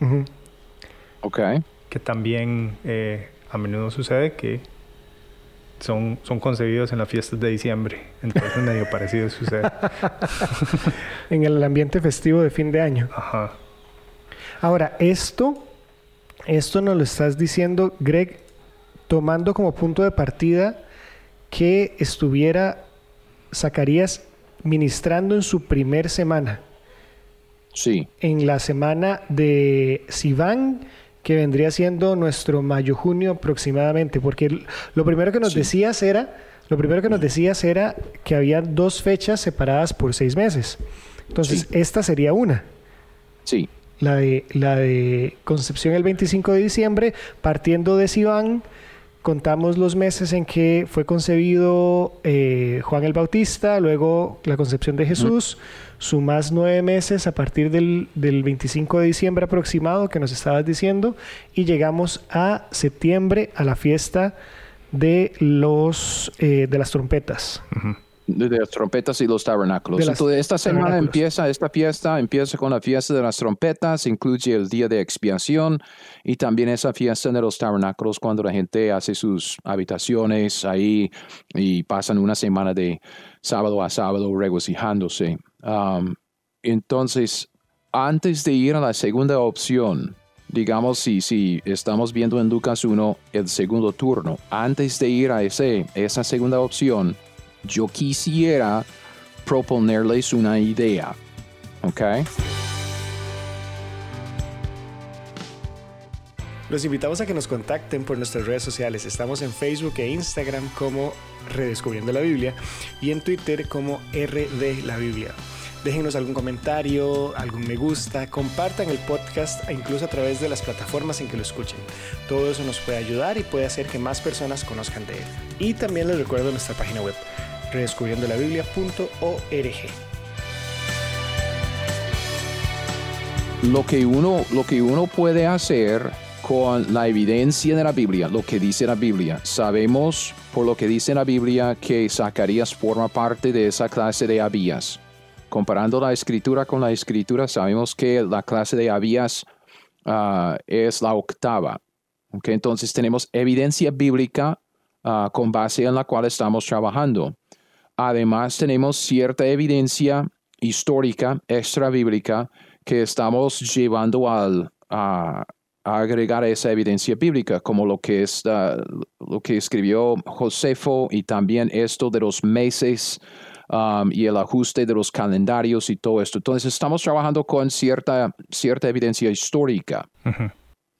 Ujú. Ok. que también eh, a menudo sucede que son, son concebidos en las fiestas de diciembre. Entonces medio [laughs] parecido sucede. [laughs] En el ambiente festivo de fin de año. Ajá. Ahora, esto, esto nos lo estás diciendo, Greg, tomando como punto de partida que estuviera Zacarías ministrando en su primer semana. Sí. En la semana de Sivan, que vendría siendo nuestro mayo-junio aproximadamente, porque lo primero que nos decías era, lo primero que nos decías era que había dos fechas separadas por seis meses. Entonces, esta sería una. Sí. La de, la de Concepción el 25 de diciembre, partiendo de Sivan, contamos los meses en que fue concebido eh, Juan el Bautista, luego la concepción de Jesús, sumas nueve meses a partir del, 25 de diciembre aproximado que nos estabas diciendo, y llegamos a septiembre a la fiesta de, los, eh, de las trompetas de las trompetas y los tabernáculos. Entonces, esta semana empieza, esta fiesta empieza con la fiesta de las trompetas, incluye el día de expiación y también esa fiesta de los tabernáculos cuando la gente hace sus habitaciones ahí y pasan una semana de sábado a sábado regocijándose. Um, entonces, antes de ir a la segunda opción, digamos, si, si estamos viendo en Lucas 1 el segundo turno, antes de ir a ese, esa segunda opción, yo quisiera proponerles una idea. ¿Ok? Los invitamos a que nos contacten por nuestras redes sociales. Estamos en Facebook e Instagram como Redescubriendo la Biblia y en Twitter como RD la Biblia. Déjenos algún comentario, algún me gusta, compartan el podcast incluso a través de las plataformas en que lo escuchen. Todo eso nos puede ayudar y puede hacer que más personas conozcan de él. Y también les recuerdo nuestra página web redescubriendolabiblia.org. Lo que, uno, lo que uno puede hacer con la evidencia de la Biblia, lo que dice la Biblia, sabemos por lo que dice la Biblia que Zacarías forma parte de esa clase de Abías. Comparando la escritura con la escritura, sabemos que la clase de Abías ah, es la octava. Entonces tenemos evidencia bíblica ah, con base en la cual estamos trabajando. Además, tenemos cierta evidencia histórica, extra bíblica, que estamos llevando al, a, agregar esa evidencia bíblica, como lo que, es, lo que escribió Josefo y también esto de los meses um, y el ajuste de los calendarios y todo esto. Entonces, estamos trabajando con cierta, cierta evidencia histórica.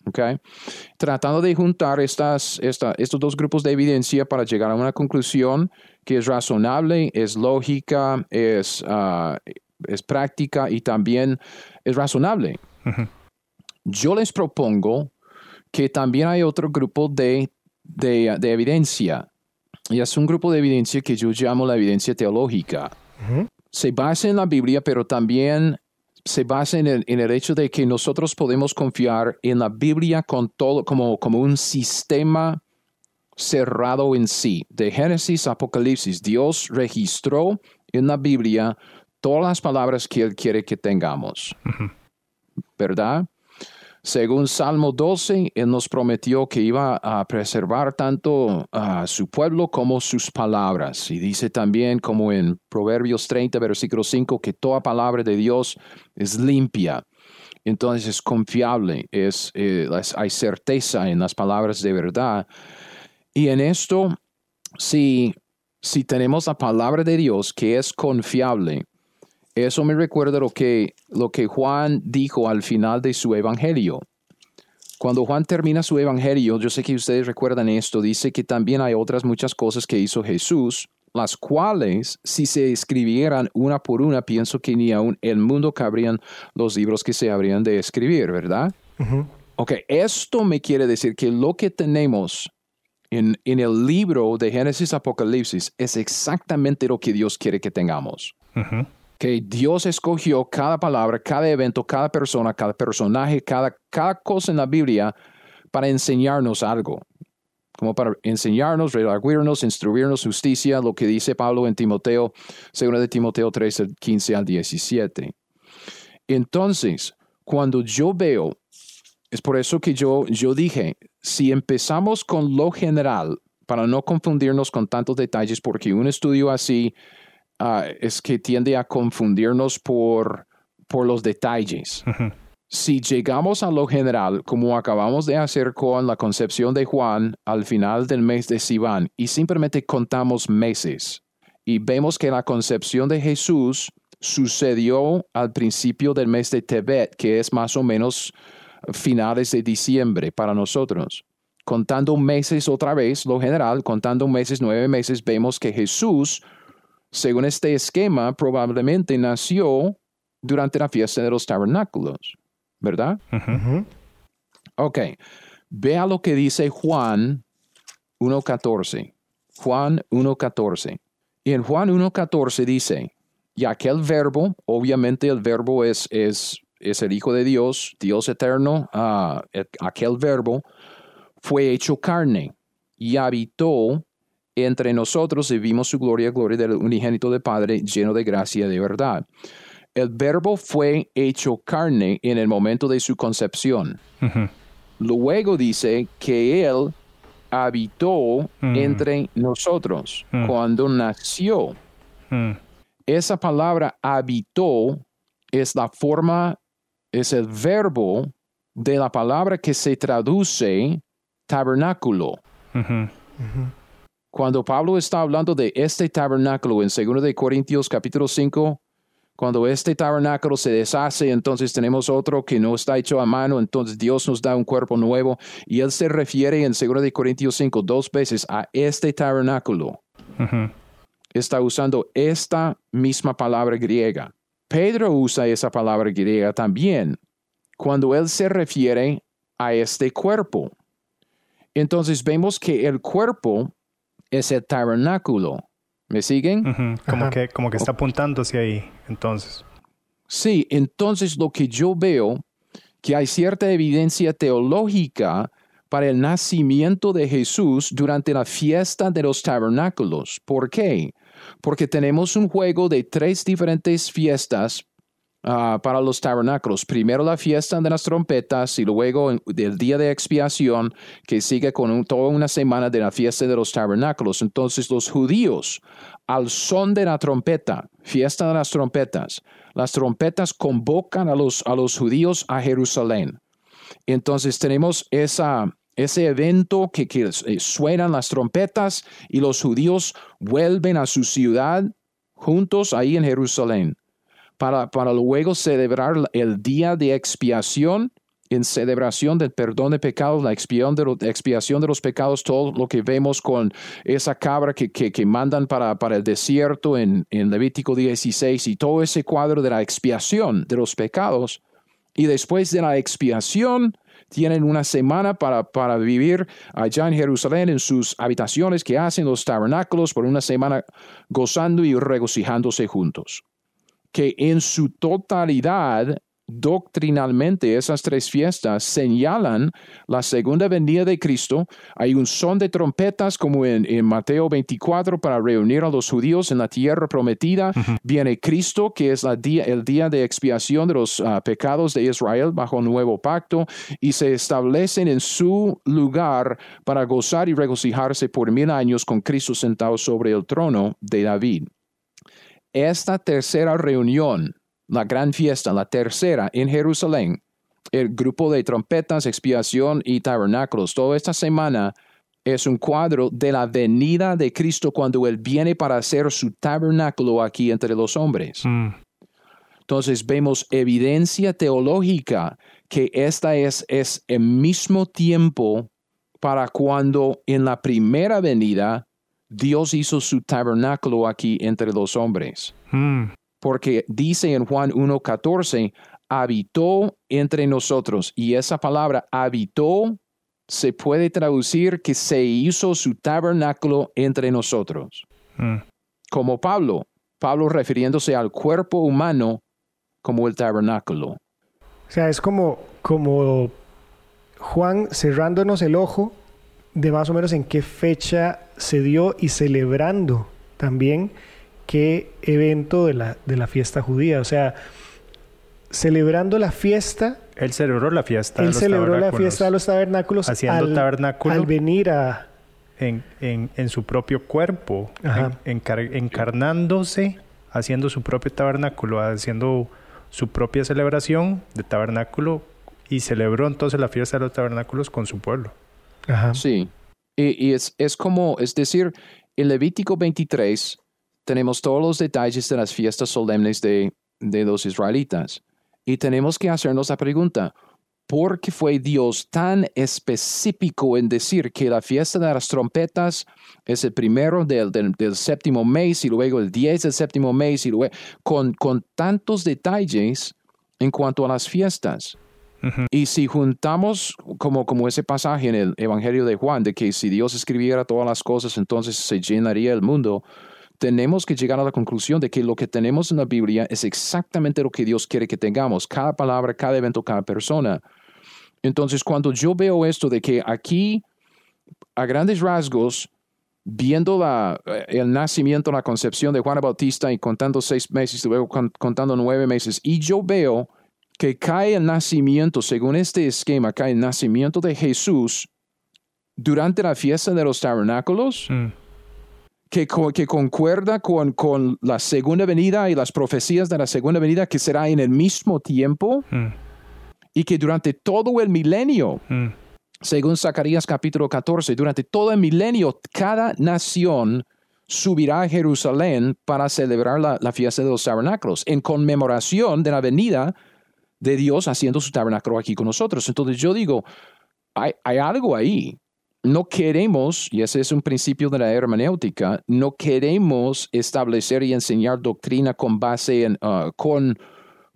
Okay. Tratando de juntar estas, estos dos grupos de evidencia para llegar a una conclusión que es razonable, es lógica, es, ah, es práctica y también es razonable. Yo les propongo que también hay otro grupo de, de, evidencia, y es un grupo de evidencia que yo llamo la evidencia teológica. Se basa en la Biblia, pero también se basa en el, en el, hecho de que nosotros podemos confiar en la Biblia con todo, como, como un sistema cerrado en sí. De Génesis a Apocalipsis, Dios registró en la Biblia todas las palabras que Él quiere que tengamos. ¿Verdad? Según Salmo 12, Él nos prometió que iba a preservar tanto a su pueblo como sus palabras. Y dice también, como en Proverbios 30, versículo 5, que toda palabra de Dios es limpia. Entonces es confiable, es, eh, hay certeza en las palabras de verdad. Y en esto, si, si tenemos la palabra de Dios que es confiable, eso me recuerda lo que, lo que Juan dijo al final de su evangelio. Cuando Juan termina su evangelio, yo sé que ustedes recuerdan esto, dice que también hay otras muchas cosas que hizo Jesús, las cuales, si se escribieran una por una, pienso que ni aún el mundo cabrían los libros que se habrían de escribir, ¿verdad? Ok, esto me quiere decir que lo que tenemos en, en, el libro de Génesis Apocalipsis es exactamente lo que Dios quiere que tengamos que Dios escogió cada palabra, cada evento, cada persona, cada personaje, cada, cosa en la Biblia para enseñarnos algo, como para enseñarnos, redarguirnos, instruirnos justicia, lo que dice Pablo en Timoteo, según de Timoteo 3, 15 al 17. Entonces, cuando yo veo, es por eso que yo, yo dije, si empezamos con lo general, para no confundirnos con tantos detalles, porque un estudio así Ah, es que tiende a confundirnos por, por los detalles. Si llegamos a lo general, como acabamos de hacer con la concepción de Juan al final del mes de Sivan, y simplemente contamos meses, y vemos que la concepción de Jesús sucedió al principio del mes de Tebet, que es más o menos finales de diciembre para nosotros. Contando meses otra vez, lo general, contando meses, nueve meses, vemos que Jesús, según este esquema, probablemente nació durante la fiesta de los tabernáculos, ¿verdad? Ok, vea lo que dice Juan 1.14. Juan 1.14. Y en Juan 1.14 dice, y aquel verbo, obviamente el verbo es, es, es el Hijo de Dios, Dios eterno, uh, aquel verbo fue hecho carne y habitó entre nosotros y vimos su gloria, gloria del unigénito de Padre, lleno de gracia y de verdad. El verbo fue hecho carne en el momento de su concepción. Luego dice que Él habitó entre nosotros cuando nació. Esa palabra habitó es la forma, es el verbo de la palabra que se traduce tabernáculo. Cuando Pablo está hablando de este tabernáculo en 2 de Corintios capítulo 5, cuando este tabernáculo se deshace, entonces tenemos otro que no está hecho a mano, entonces Dios nos da un cuerpo nuevo. Y él se refiere en 2 de Corintios 5 dos veces a este tabernáculo está usando esta misma palabra griega. Pedro usa esa palabra griega también cuando él se refiere a este cuerpo. Entonces vemos que el cuerpo es el tabernáculo. ¿Me siguen? como, que, como que está apuntando hacia ahí, entonces. Sí, entonces lo que yo veo, que hay cierta evidencia teológica para el nacimiento de Jesús durante la fiesta de los tabernáculos. ¿Por qué? Porque tenemos un juego de tres diferentes fiestas ah, para los tabernáculos. Primero la fiesta de las trompetas y luego el día de expiación que sigue con toda una semana de la fiesta de los tabernáculos. Entonces los judíos, al son de la trompeta, fiesta de las trompetas, las trompetas convocan a los, a los judíos a Jerusalén. Entonces tenemos esa, ese evento que, eh, suenan las trompetas y los judíos vuelven a su ciudad juntos ahí en Jerusalén para, para luego celebrar el día de expiación en celebración del perdón de pecados, la expiación de, expiación de los pecados, todo lo que vemos con esa cabra que, que, mandan para, para, el desierto en, en Levítico 16 y todo ese cuadro de la expiación de los pecados. Y después de la expiación, tienen una semana para, para vivir allá en Jerusalén en sus habitaciones que hacen los tabernáculos por una semana gozando y regocijándose juntos. Que en su totalidad doctrinalmente esas tres fiestas señalan la segunda venida de Cristo. Hay un son de trompetas como en, Mateo 24 para reunir a los judíos en la tierra prometida. Viene Cristo, que es día, el día de expiación de los ah, pecados de Israel bajo nuevo pacto, y se establecen en su lugar para gozar y regocijarse por mil años con Cristo sentado sobre el trono de David. Esta tercera reunión la gran fiesta, la tercera en Jerusalén, el grupo de trompetas, expiación y tabernáculos. Toda esta semana es un cuadro de la venida de Cristo cuando Él viene para hacer su tabernáculo aquí entre los hombres. Mm. Entonces vemos evidencia teológica que esta es, es el mismo tiempo para cuando en la primera venida Dios hizo su tabernáculo aquí entre los hombres. Mm porque dice en Juan 1.14, habitó entre nosotros. Y esa palabra habitó se puede traducir que se hizo su tabernáculo entre nosotros. Mm. Como Pablo, Pablo refiriéndose al cuerpo humano como el tabernáculo. O sea, es como, como Juan cerrándonos el ojo de más o menos en qué fecha se dio y celebrando también qué evento de la, de la fiesta judía. O sea, celebrando la fiesta. Él celebró la fiesta. Él celebró la fiesta de los tabernáculos. Haciendo al, tabernáculo. Al venir a. En, en, en su propio cuerpo. encarnándose, haciendo su propio tabernáculo, haciendo su propia celebración de tabernáculo. Y celebró entonces la fiesta de los tabernáculos con su pueblo. Sí. Y, es, es como, es decir, en Levítico 23 tenemos todos los detalles de las fiestas solemnes de, de los israelitas. Y tenemos que hacernos la pregunta, ¿por qué fue Dios tan específico en decir que la fiesta de las trompetas es el primero del, del, séptimo mes y luego el 10 del séptimo mes y luego con, con tantos detalles en cuanto a las fiestas? Y si juntamos como, como ese pasaje en el Evangelio de Juan, de que si Dios escribiera todas las cosas, entonces se llenaría el mundo, tenemos que llegar a la conclusión de que lo que tenemos en la Biblia es exactamente lo que Dios quiere que tengamos, cada palabra, cada evento, cada persona. Entonces, cuando yo veo esto de que aquí, a grandes rasgos, viendo la, eh, el nacimiento, la concepción de Juan Bautista y contando seis meses, luego contando nueve meses, y yo veo que cae el nacimiento, según este esquema, cae el nacimiento de Jesús durante la fiesta de los tabernáculos, mm. que, que, concuerda con, con, la segunda venida y las profecías de la segunda venida, que será en el mismo tiempo, mm. y que durante todo el milenio, mm. según Zacarías capítulo 14, durante todo el milenio, cada nación subirá a Jerusalén para celebrar la, la fiesta de los tabernáculos, en conmemoración de la venida de Dios haciendo su tabernáculo aquí con nosotros. Entonces yo digo, hay, algo ahí. No queremos, y ese es un principio de la hermenéutica, no queremos establecer y enseñar doctrina con base en, uh, con,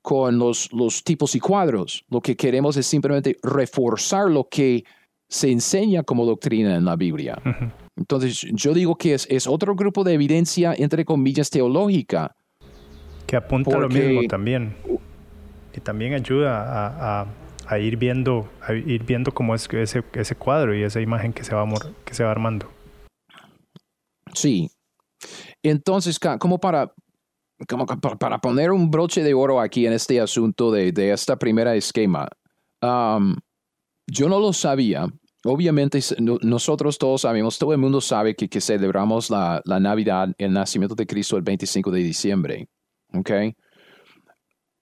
con los, los tipos y cuadros. Lo que queremos es simplemente reforzar lo que se enseña como doctrina en la Biblia. Entonces, yo digo que es, es, otro grupo de evidencia, entre comillas, teológica. Que apunta a lo mismo también y también ayuda a, ir viendo ir viendo cómo es ese, cuadro y esa imagen que se va que se va armando. Sí. Entonces, como para como para poner un broche de oro aquí en este asunto de, de esta primera esquema, yo no lo sabía. Obviamente nosotros todos sabemos, todo el mundo sabe que, que celebramos la, la, Navidad, el nacimiento de Cristo el 25 de diciembre. ¿ok?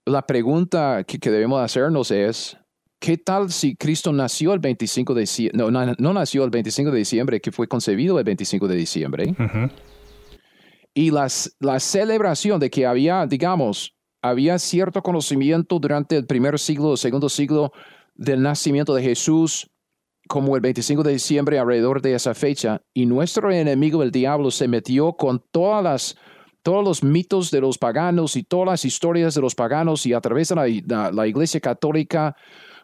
La pregunta que, debemos hacernos es, ¿qué tal si Cristo nació el 25 de diciembre? No, no, nació el 25 de diciembre, que fue concebido el 25 de diciembre. Y las, la celebración de que había, digamos, había cierto conocimiento durante el primer siglo, el segundo siglo del nacimiento de Jesús, como el 25 de diciembre alrededor de esa fecha, y nuestro enemigo, el diablo, se metió con todas las todos los mitos de los paganos y todas las historias de los paganos y a través de la, Iglesia Católica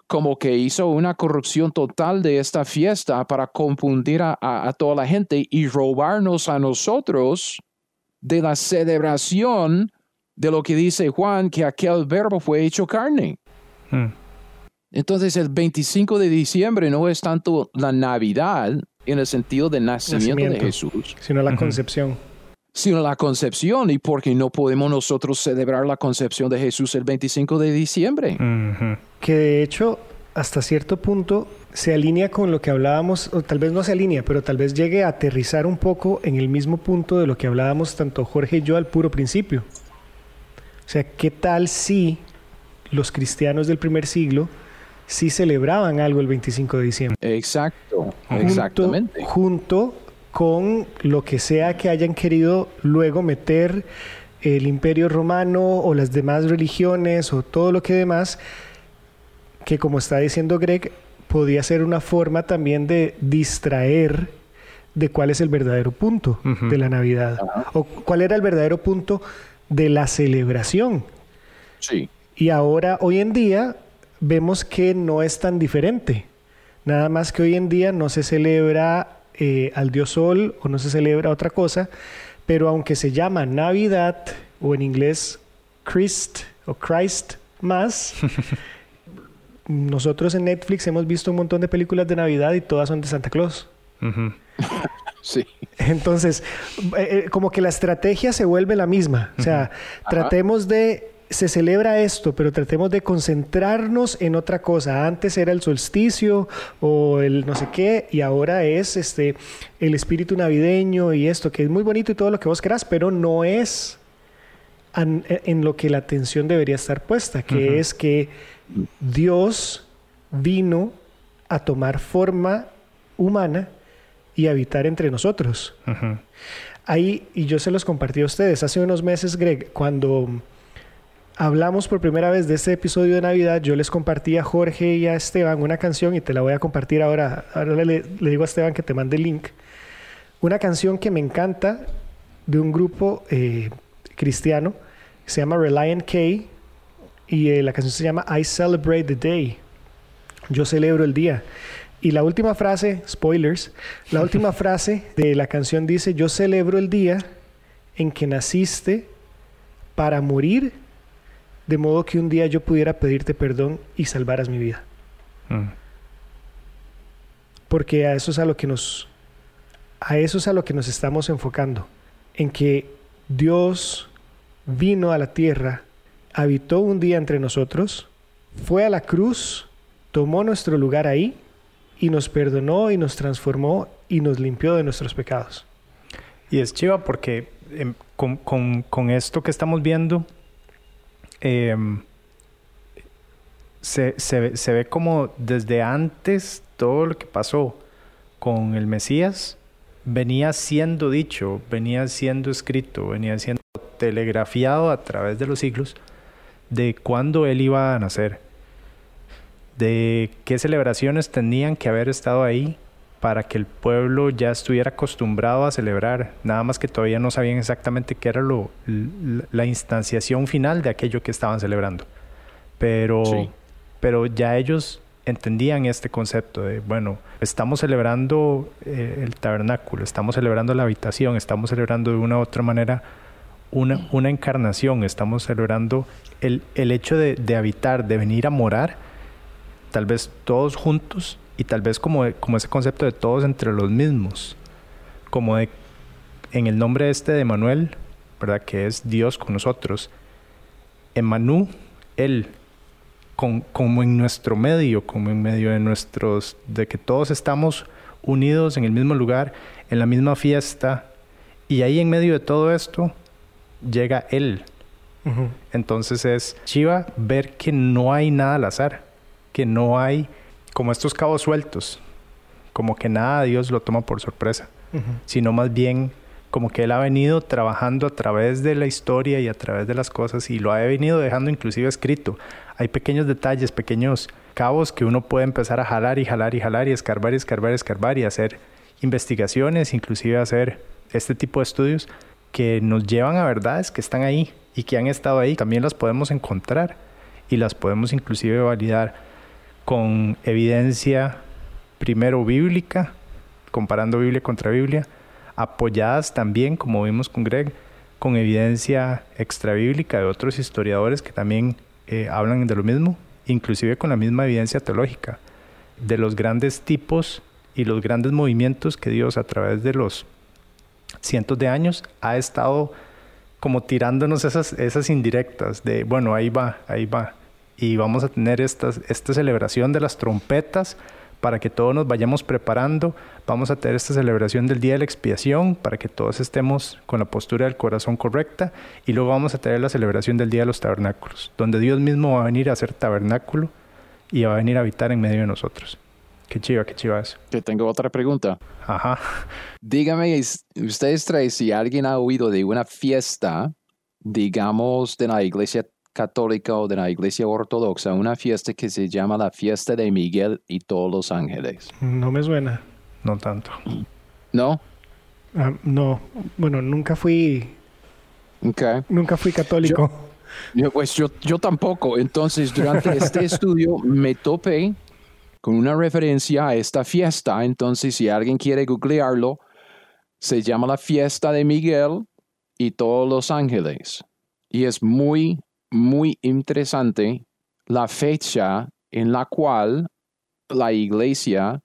como que hizo una corrupción total de esta fiesta para confundir a, toda la gente y robarnos a nosotros de la celebración de lo que dice Juan, que aquel verbo fue hecho carne. Hmm. Entonces el 25 de diciembre no es tanto la Navidad en el sentido del nacimiento, de Jesús, sino la concepción sino la concepción y porque no podemos nosotros celebrar la concepción de Jesús el 25 de diciembre. Que de hecho, hasta cierto punto, se alinea con lo que hablábamos, o tal vez no se alinea, pero tal vez llegue a aterrizar un poco en el mismo punto de lo que hablábamos tanto Jorge y yo al puro principio. O sea, ¿qué tal si los cristianos del primer siglo sí celebraban algo el 25 de diciembre? Exacto, exactamente. Junto con lo que sea que hayan querido luego meter el imperio romano o las demás religiones o todo lo que demás, que como está diciendo Greg, podía ser una forma también de distraer de cuál es el verdadero punto de la Navidad o cuál era el verdadero punto de la celebración. Sí. Y ahora, hoy en día, vemos que no es tan diferente. Nada más que hoy en día no se celebra eh, al dios sol o no se celebra otra cosa, pero aunque se llama Navidad o en inglés Christ o Christ más, [laughs] nosotros en Netflix hemos visto un montón de películas de Navidad y todas son de Santa Claus. [laughs] Sí. Entonces, eh, eh, como que la estrategia se vuelve la misma. O sea, tratemos de se celebra esto, pero tratemos de concentrarnos en otra cosa. Antes era el solsticio o el no sé qué, y ahora es este el espíritu navideño y esto, que es muy bonito y todo lo que vos querás, pero no es en, lo que la atención debería estar puesta, que es que Dios vino a tomar forma humana y habitar entre nosotros. Ahí, y yo se los compartí a ustedes, hace unos meses, Greg, cuando hablamos por primera vez de este episodio de Navidad, yo les compartí a Jorge y a Esteban una canción y te la voy a compartir ahora. Ahora le, le digo a Esteban que te mande el link. Una canción que me encanta de un grupo eh, cristiano se llama Reliant K y eh, la canción se llama I Celebrate the Day. Yo celebro el día. Y la última frase, spoilers, la última [laughs] frase de la canción dice, yo celebro el día en que naciste para morir, de modo que un día yo pudiera pedirte perdón y salvaras mi vida. Mm. Porque a eso es a lo que nos a eso es a lo que nos estamos enfocando, en que Dios vino a la tierra, habitó un día entre nosotros, fue a la cruz, tomó nuestro lugar ahí y nos perdonó y nos transformó y nos limpió de nuestros pecados. Y es chiva porque em, con, esto que estamos viendo, em, se, se ve como desde antes todo lo que pasó con el Mesías venía siendo dicho, venía siendo escrito, venía siendo telegrafiado a través de los siglos de cuándo él iba a nacer, de qué celebraciones tenían que haber estado ahí para que el pueblo ya estuviera acostumbrado a celebrar, nada más que todavía no sabían exactamente qué era lo, la instanciación final de aquello que estaban celebrando. Pero, pero ya ellos entendían este concepto de, bueno, estamos celebrando eh, el tabernáculo, estamos celebrando la habitación, estamos celebrando de una u otra manera una, una encarnación, estamos celebrando el, el hecho de, de, habitar, de venir a morar, tal vez todos juntos y tal vez como, como ese concepto de todos entre los mismos, como de en el nombre este de Manuel, ¿verdad? Que es Dios con nosotros. Emmanuel, Él, como en nuestro medio, como en medio de nuestros, de que todos estamos unidos en el mismo lugar, en la misma fiesta, y ahí en medio de todo esto llega Él. Entonces es chiva ver que no hay nada al azar, que no hay como estos cabos sueltos, como que nada Dios lo toma por sorpresa, sino más bien como que Él ha venido trabajando a través de la historia y a través de las cosas y lo ha venido dejando inclusive escrito. Hay pequeños detalles, pequeños cabos que uno puede empezar a jalar y jalar y jalar y escarbar y escarbar y escarbar y hacer investigaciones, inclusive hacer este tipo de estudios que nos llevan a verdades que están ahí y que han estado ahí. También las podemos encontrar y las podemos inclusive validar con evidencia primero bíblica, comparando Biblia contra Biblia, apoyadas también, como vimos con Greg, con evidencia extrabíblica de otros historiadores que también eh, hablan de lo mismo, inclusive con la misma evidencia teológica, de los grandes tipos y los grandes movimientos que Dios a través de los cientos de años ha estado como tirándonos esas, esas indirectas de, bueno, ahí va, ahí va. Y vamos a tener estas, esta celebración de las trompetas para que todos nos vayamos preparando. Vamos a tener esta celebración del Día de la Expiación para que todos estemos con la postura del corazón correcta. Y luego vamos a tener la celebración del Día de los Tabernáculos, donde Dios mismo va a venir a hacer tabernáculo y va a venir a habitar en medio de nosotros. Qué chiva, qué chiva eso. Que tengo otra pregunta. Ajá. Dígame, ustedes traen si alguien ha oído de una fiesta, digamos, de la iglesia católica o de la iglesia ortodoxa una fiesta que se llama la fiesta de Miguel y todos los ángeles. No me suena. No tanto. ¿No? Ah, no. Bueno, nunca fui. Nunca fui católico. Yo, pues yo, yo tampoco. Entonces, durante este [laughs] estudio me topé con una referencia a esta fiesta. Entonces, si alguien quiere googlearlo, se llama la fiesta de Miguel y todos los ángeles. Y es muy muy interesante la fecha en la cual la iglesia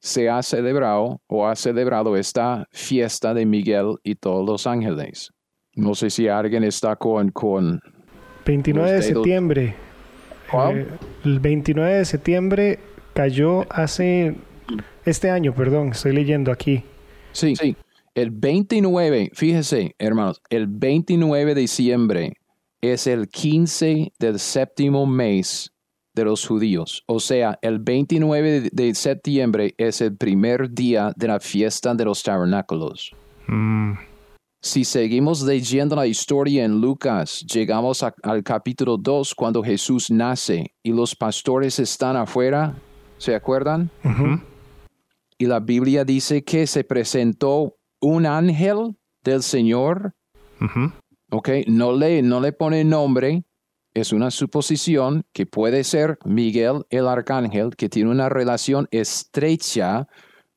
se ha celebrado o ha celebrado esta fiesta de Miguel y todos los ángeles. No sé si alguien está con... con 29 de septiembre. Eh, el 29 de septiembre cayó hace... Este año, perdón, estoy leyendo aquí. Sí, sí. El 29, fíjese, hermanos, el 29 de diciembre es el 15 del séptimo mes de los judíos. O sea, el 29 de septiembre es el primer día de la fiesta de los tabernáculos. Mm. Si seguimos leyendo la historia en Lucas, llegamos a- al capítulo 2 cuando Jesús nace y los pastores están afuera, ¿se acuerdan? Y la Biblia dice que se presentó un ángel del Señor. ¿Ok? No le, no le pone nombre, es una suposición que puede ser Miguel el Arcángel, que tiene una relación estrecha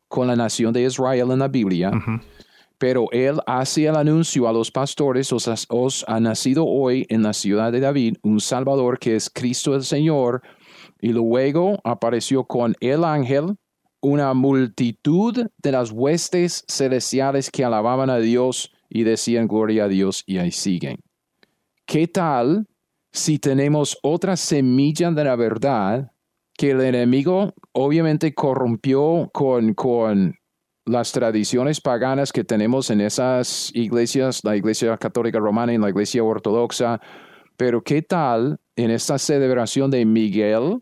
con la nación de Israel en la Biblia. Pero él hace el anuncio a los pastores, os ha nacido hoy en la ciudad de David un Salvador que es Cristo el Señor. Y luego apareció con el ángel una multitud de las huestes celestiales que alababan a Dios y decían gloria a Dios y ahí siguen. ¿Qué tal si tenemos otra semilla de la verdad que el enemigo obviamente corrompió con, con las tradiciones paganas que tenemos en esas iglesias, la iglesia católica romana y la iglesia ortodoxa, pero ¿qué tal en esta celebración de Miguel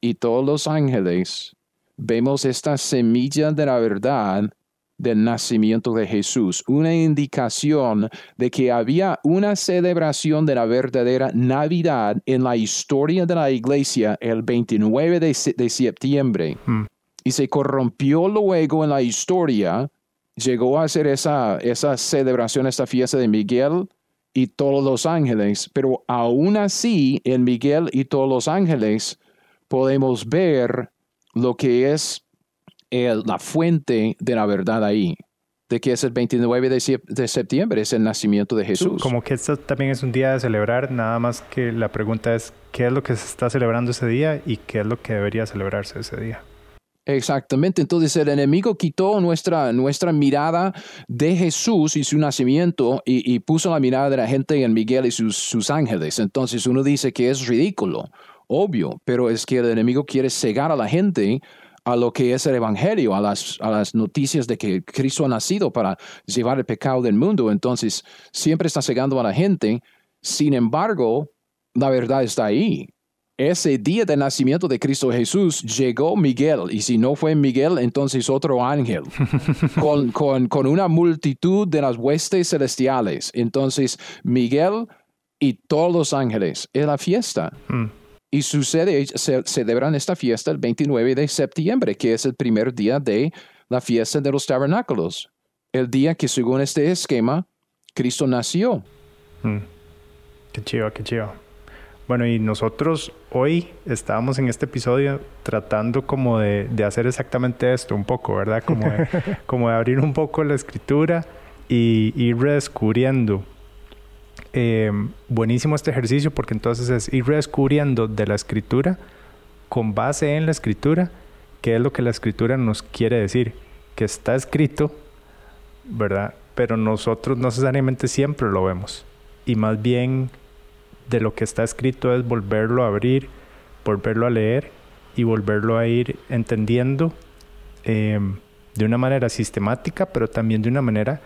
y todos los ángeles? Vemos esta semilla de la verdad del nacimiento de Jesús, una indicación de que había una celebración de la verdadera Navidad en la historia de la iglesia el 29 de, se- de septiembre Mm. y se corrompió luego en la historia, llegó a ser esa, esa celebración, esta fiesta de Miguel y todos los ángeles, pero aún así en Miguel y todos los ángeles podemos ver lo que es el- la fuente de la verdad ahí, de que es el 29 de, sep- de septiembre, es el nacimiento de Jesús. Como que esto también es un día de celebrar, nada más que la pregunta es qué es lo que se está celebrando ese día y qué es lo que debería celebrarse ese día. Exactamente, entonces el enemigo quitó nuestra, nuestra mirada de Jesús y su nacimiento y, y puso la mirada de la gente en Miguel y sus, sus ángeles. Entonces uno dice que es ridículo, obvio, pero es que el enemigo quiere cegar a la gente a lo que es el Evangelio, a las, a las noticias de que Cristo ha nacido para llevar el pecado del mundo. Entonces siempre está cegando a la gente. Sin embargo, la verdad está ahí. Ese día de nacimiento de Cristo Jesús llegó Miguel, y si no fue Miguel, entonces otro ángel, [laughs] con, con, con una multitud de las huestes celestiales. Entonces Miguel y todos los ángeles, es la fiesta. Mm. Y sucede, se celebran esta fiesta el 29 de septiembre, que es el primer día de la fiesta de los tabernáculos. El día que según este esquema, Cristo nació. Mm. Qué chiva, qué chiva. Bueno, y nosotros hoy estábamos en este episodio tratando como de, de hacer exactamente esto un poco, ¿verdad? Como de, [laughs] como de abrir un poco la escritura y ir redescubriendo. Eh, buenísimo este ejercicio porque entonces es ir redescubriendo de la escritura con base en la escritura qué es lo que la escritura nos quiere decir, que está escrito, ¿verdad? Pero nosotros no necesariamente siempre lo vemos. Y más bien de lo que está escrito es volverlo a abrir, volverlo a leer y volverlo a ir entendiendo eh, de una manera sistemática, pero también de una manera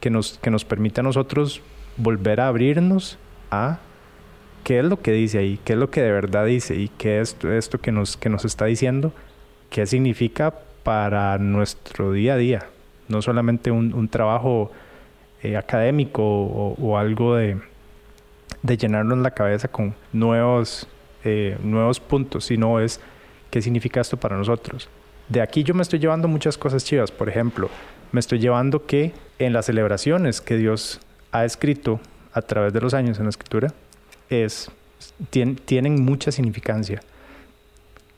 que nos, que nos permita a nosotros volver a abrirnos a qué es lo que dice ahí, qué es lo que de verdad dice y qué es esto que nos, que nos está diciendo, qué significa para nuestro día a día, no solamente un, un trabajo eh, académico o, o algo de, de llenarnos la cabeza con nuevos, eh, nuevos puntos, sino es qué significa esto para nosotros. De aquí yo me estoy llevando muchas cosas chivas. Por ejemplo, me estoy llevando que en las celebraciones que Dios ha escrito a través de los años en la escritura, es, tien, tienen mucha significancia.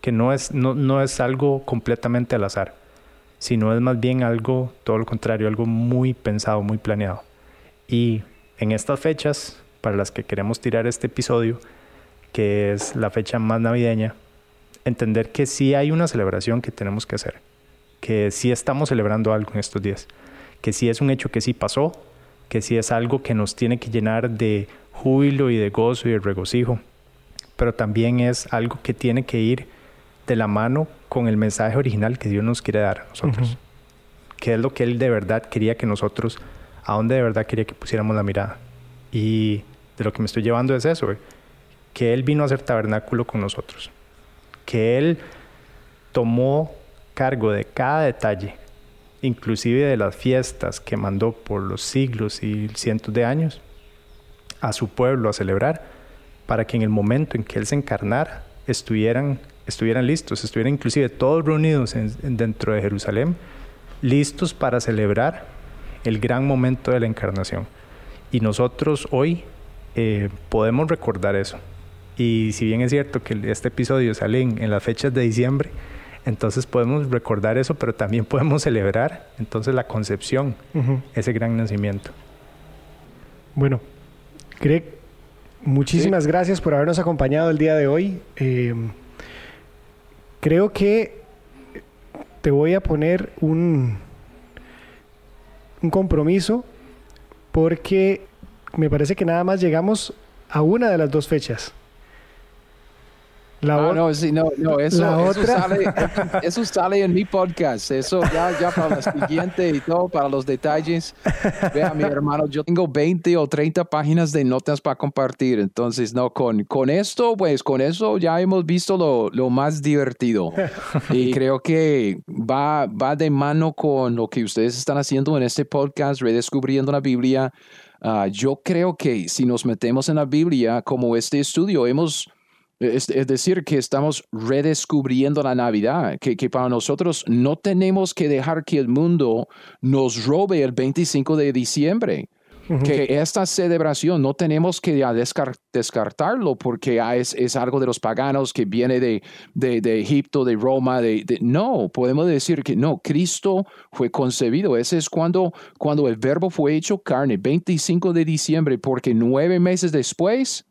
Que no es, no, no es algo completamente al azar, sino es más bien algo, todo lo contrario, algo muy pensado, muy planeado. Y en estas fechas, para las que queremos tirar este episodio, que es la fecha más navideña, entender que sí hay una celebración que tenemos que hacer, que sí estamos celebrando algo en estos días, que sí es un hecho que sí pasó, que sí es algo que nos tiene que llenar de júbilo y de gozo y de regocijo, pero también es algo que tiene que ir de la mano con el mensaje original que Dios nos quiere dar a nosotros, uh -huh. que es lo que Él de verdad quería que nosotros, a dónde de verdad quería que pusiéramos la mirada. Y de lo que me estoy llevando es eso, que Él vino a hacer tabernáculo con nosotros, que Él tomó cargo de cada detalle inclusive de las fiestas que mandó por los siglos y cientos de años a su pueblo a celebrar, para que en el momento en que Él se encarnara estuvieran, estuvieran listos, estuvieran inclusive todos reunidos dentro de Jerusalén, listos para celebrar el gran momento de la encarnación. Y nosotros hoy eh, podemos recordar eso. Y si bien es cierto que este episodio sale en, las fechas de diciembre, entonces podemos recordar eso, pero también podemos celebrar entonces la concepción, ese gran nacimiento. Bueno, Greg, muchísimas gracias por habernos acompañado el día de hoy. Eh, creo que te voy a poner un, un compromiso porque me parece que nada más llegamos a una de las dos fechas. La ah, no, sí, no, no, eso, eso, sale, [laughs] eso, sale, en mi podcast. Eso ya, ya para la siguiente y todo, para los detalles. Vea, mi hermano, yo tengo 20 o 30 páginas de notas para compartir. Entonces, no, con, con esto, pues con eso ya hemos visto lo, lo más divertido. Y [laughs] creo que va, va de mano con lo que ustedes están haciendo en este podcast, redescubriendo la Biblia. Ah, yo creo que si nos metemos en la Biblia, como este estudio, hemos es, decir, que estamos redescubriendo la Navidad, que, que, para nosotros no tenemos que dejar que el mundo nos robe el 25 de diciembre. Que esta celebración no tenemos que descartarlo porque es, es, algo de los paganos que viene de, de, Egipto, de Roma. De, no, podemos decir que no, Cristo fue concebido. Ese es cuando, cuando el verbo fue hecho carne, 25 de diciembre, porque nueve meses después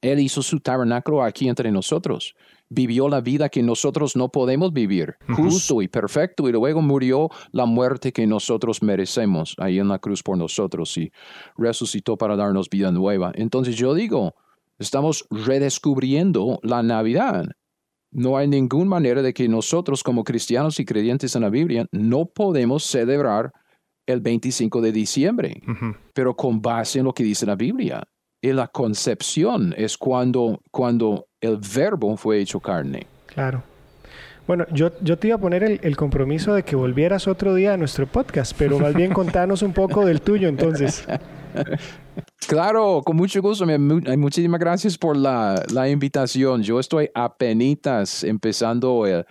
él hizo su tabernáculo aquí entre nosotros. Vivió la vida que nosotros no podemos vivir, justo y perfecto, y luego murió la muerte que nosotros merecemos ahí en la cruz por nosotros y resucitó para darnos vida nueva. Entonces yo digo, estamos redescubriendo la Navidad. No hay ninguna manera de que nosotros como cristianos y creyentes en la Biblia no podemos celebrar el 25 de diciembre, pero con base en lo que dice la Biblia. Y la concepción es cuando, cuando el verbo fue hecho carne. Claro. Bueno, yo, yo te iba a poner el, compromiso de que volvieras otro día a nuestro podcast, pero más bien contanos un poco del tuyo entonces. Claro, con mucho gusto. Muchísimas gracias por la, la invitación. Yo estoy apenas empezando eh,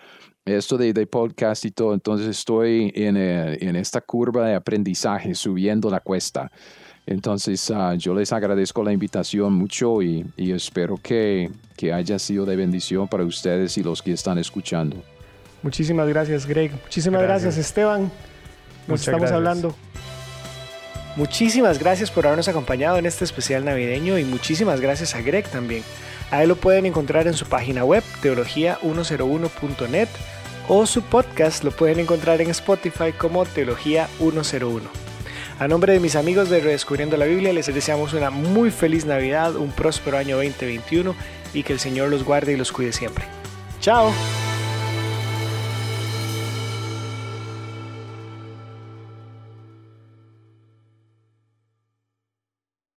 esto de, de, podcast y todo, entonces estoy en, eh, en esta curva de aprendizaje, subiendo la cuesta. Entonces, ah, yo les agradezco la invitación mucho y, espero que, haya sido de bendición para ustedes y los que están escuchando. Muchísimas gracias, Greg. Muchísimas gracias, Esteban. Nos estamos hablando. Muchísimas gracias por habernos acompañado en este especial navideño y muchísimas gracias a Greg también. A él lo pueden encontrar en su página web, teología101.net, o su podcast lo pueden encontrar en Spotify como Teología 101. A nombre de mis amigos de Redescubriendo la Biblia, les deseamos una muy feliz Navidad, un próspero año 2021 y que el Señor los guarde y los cuide siempre. ¡Chao!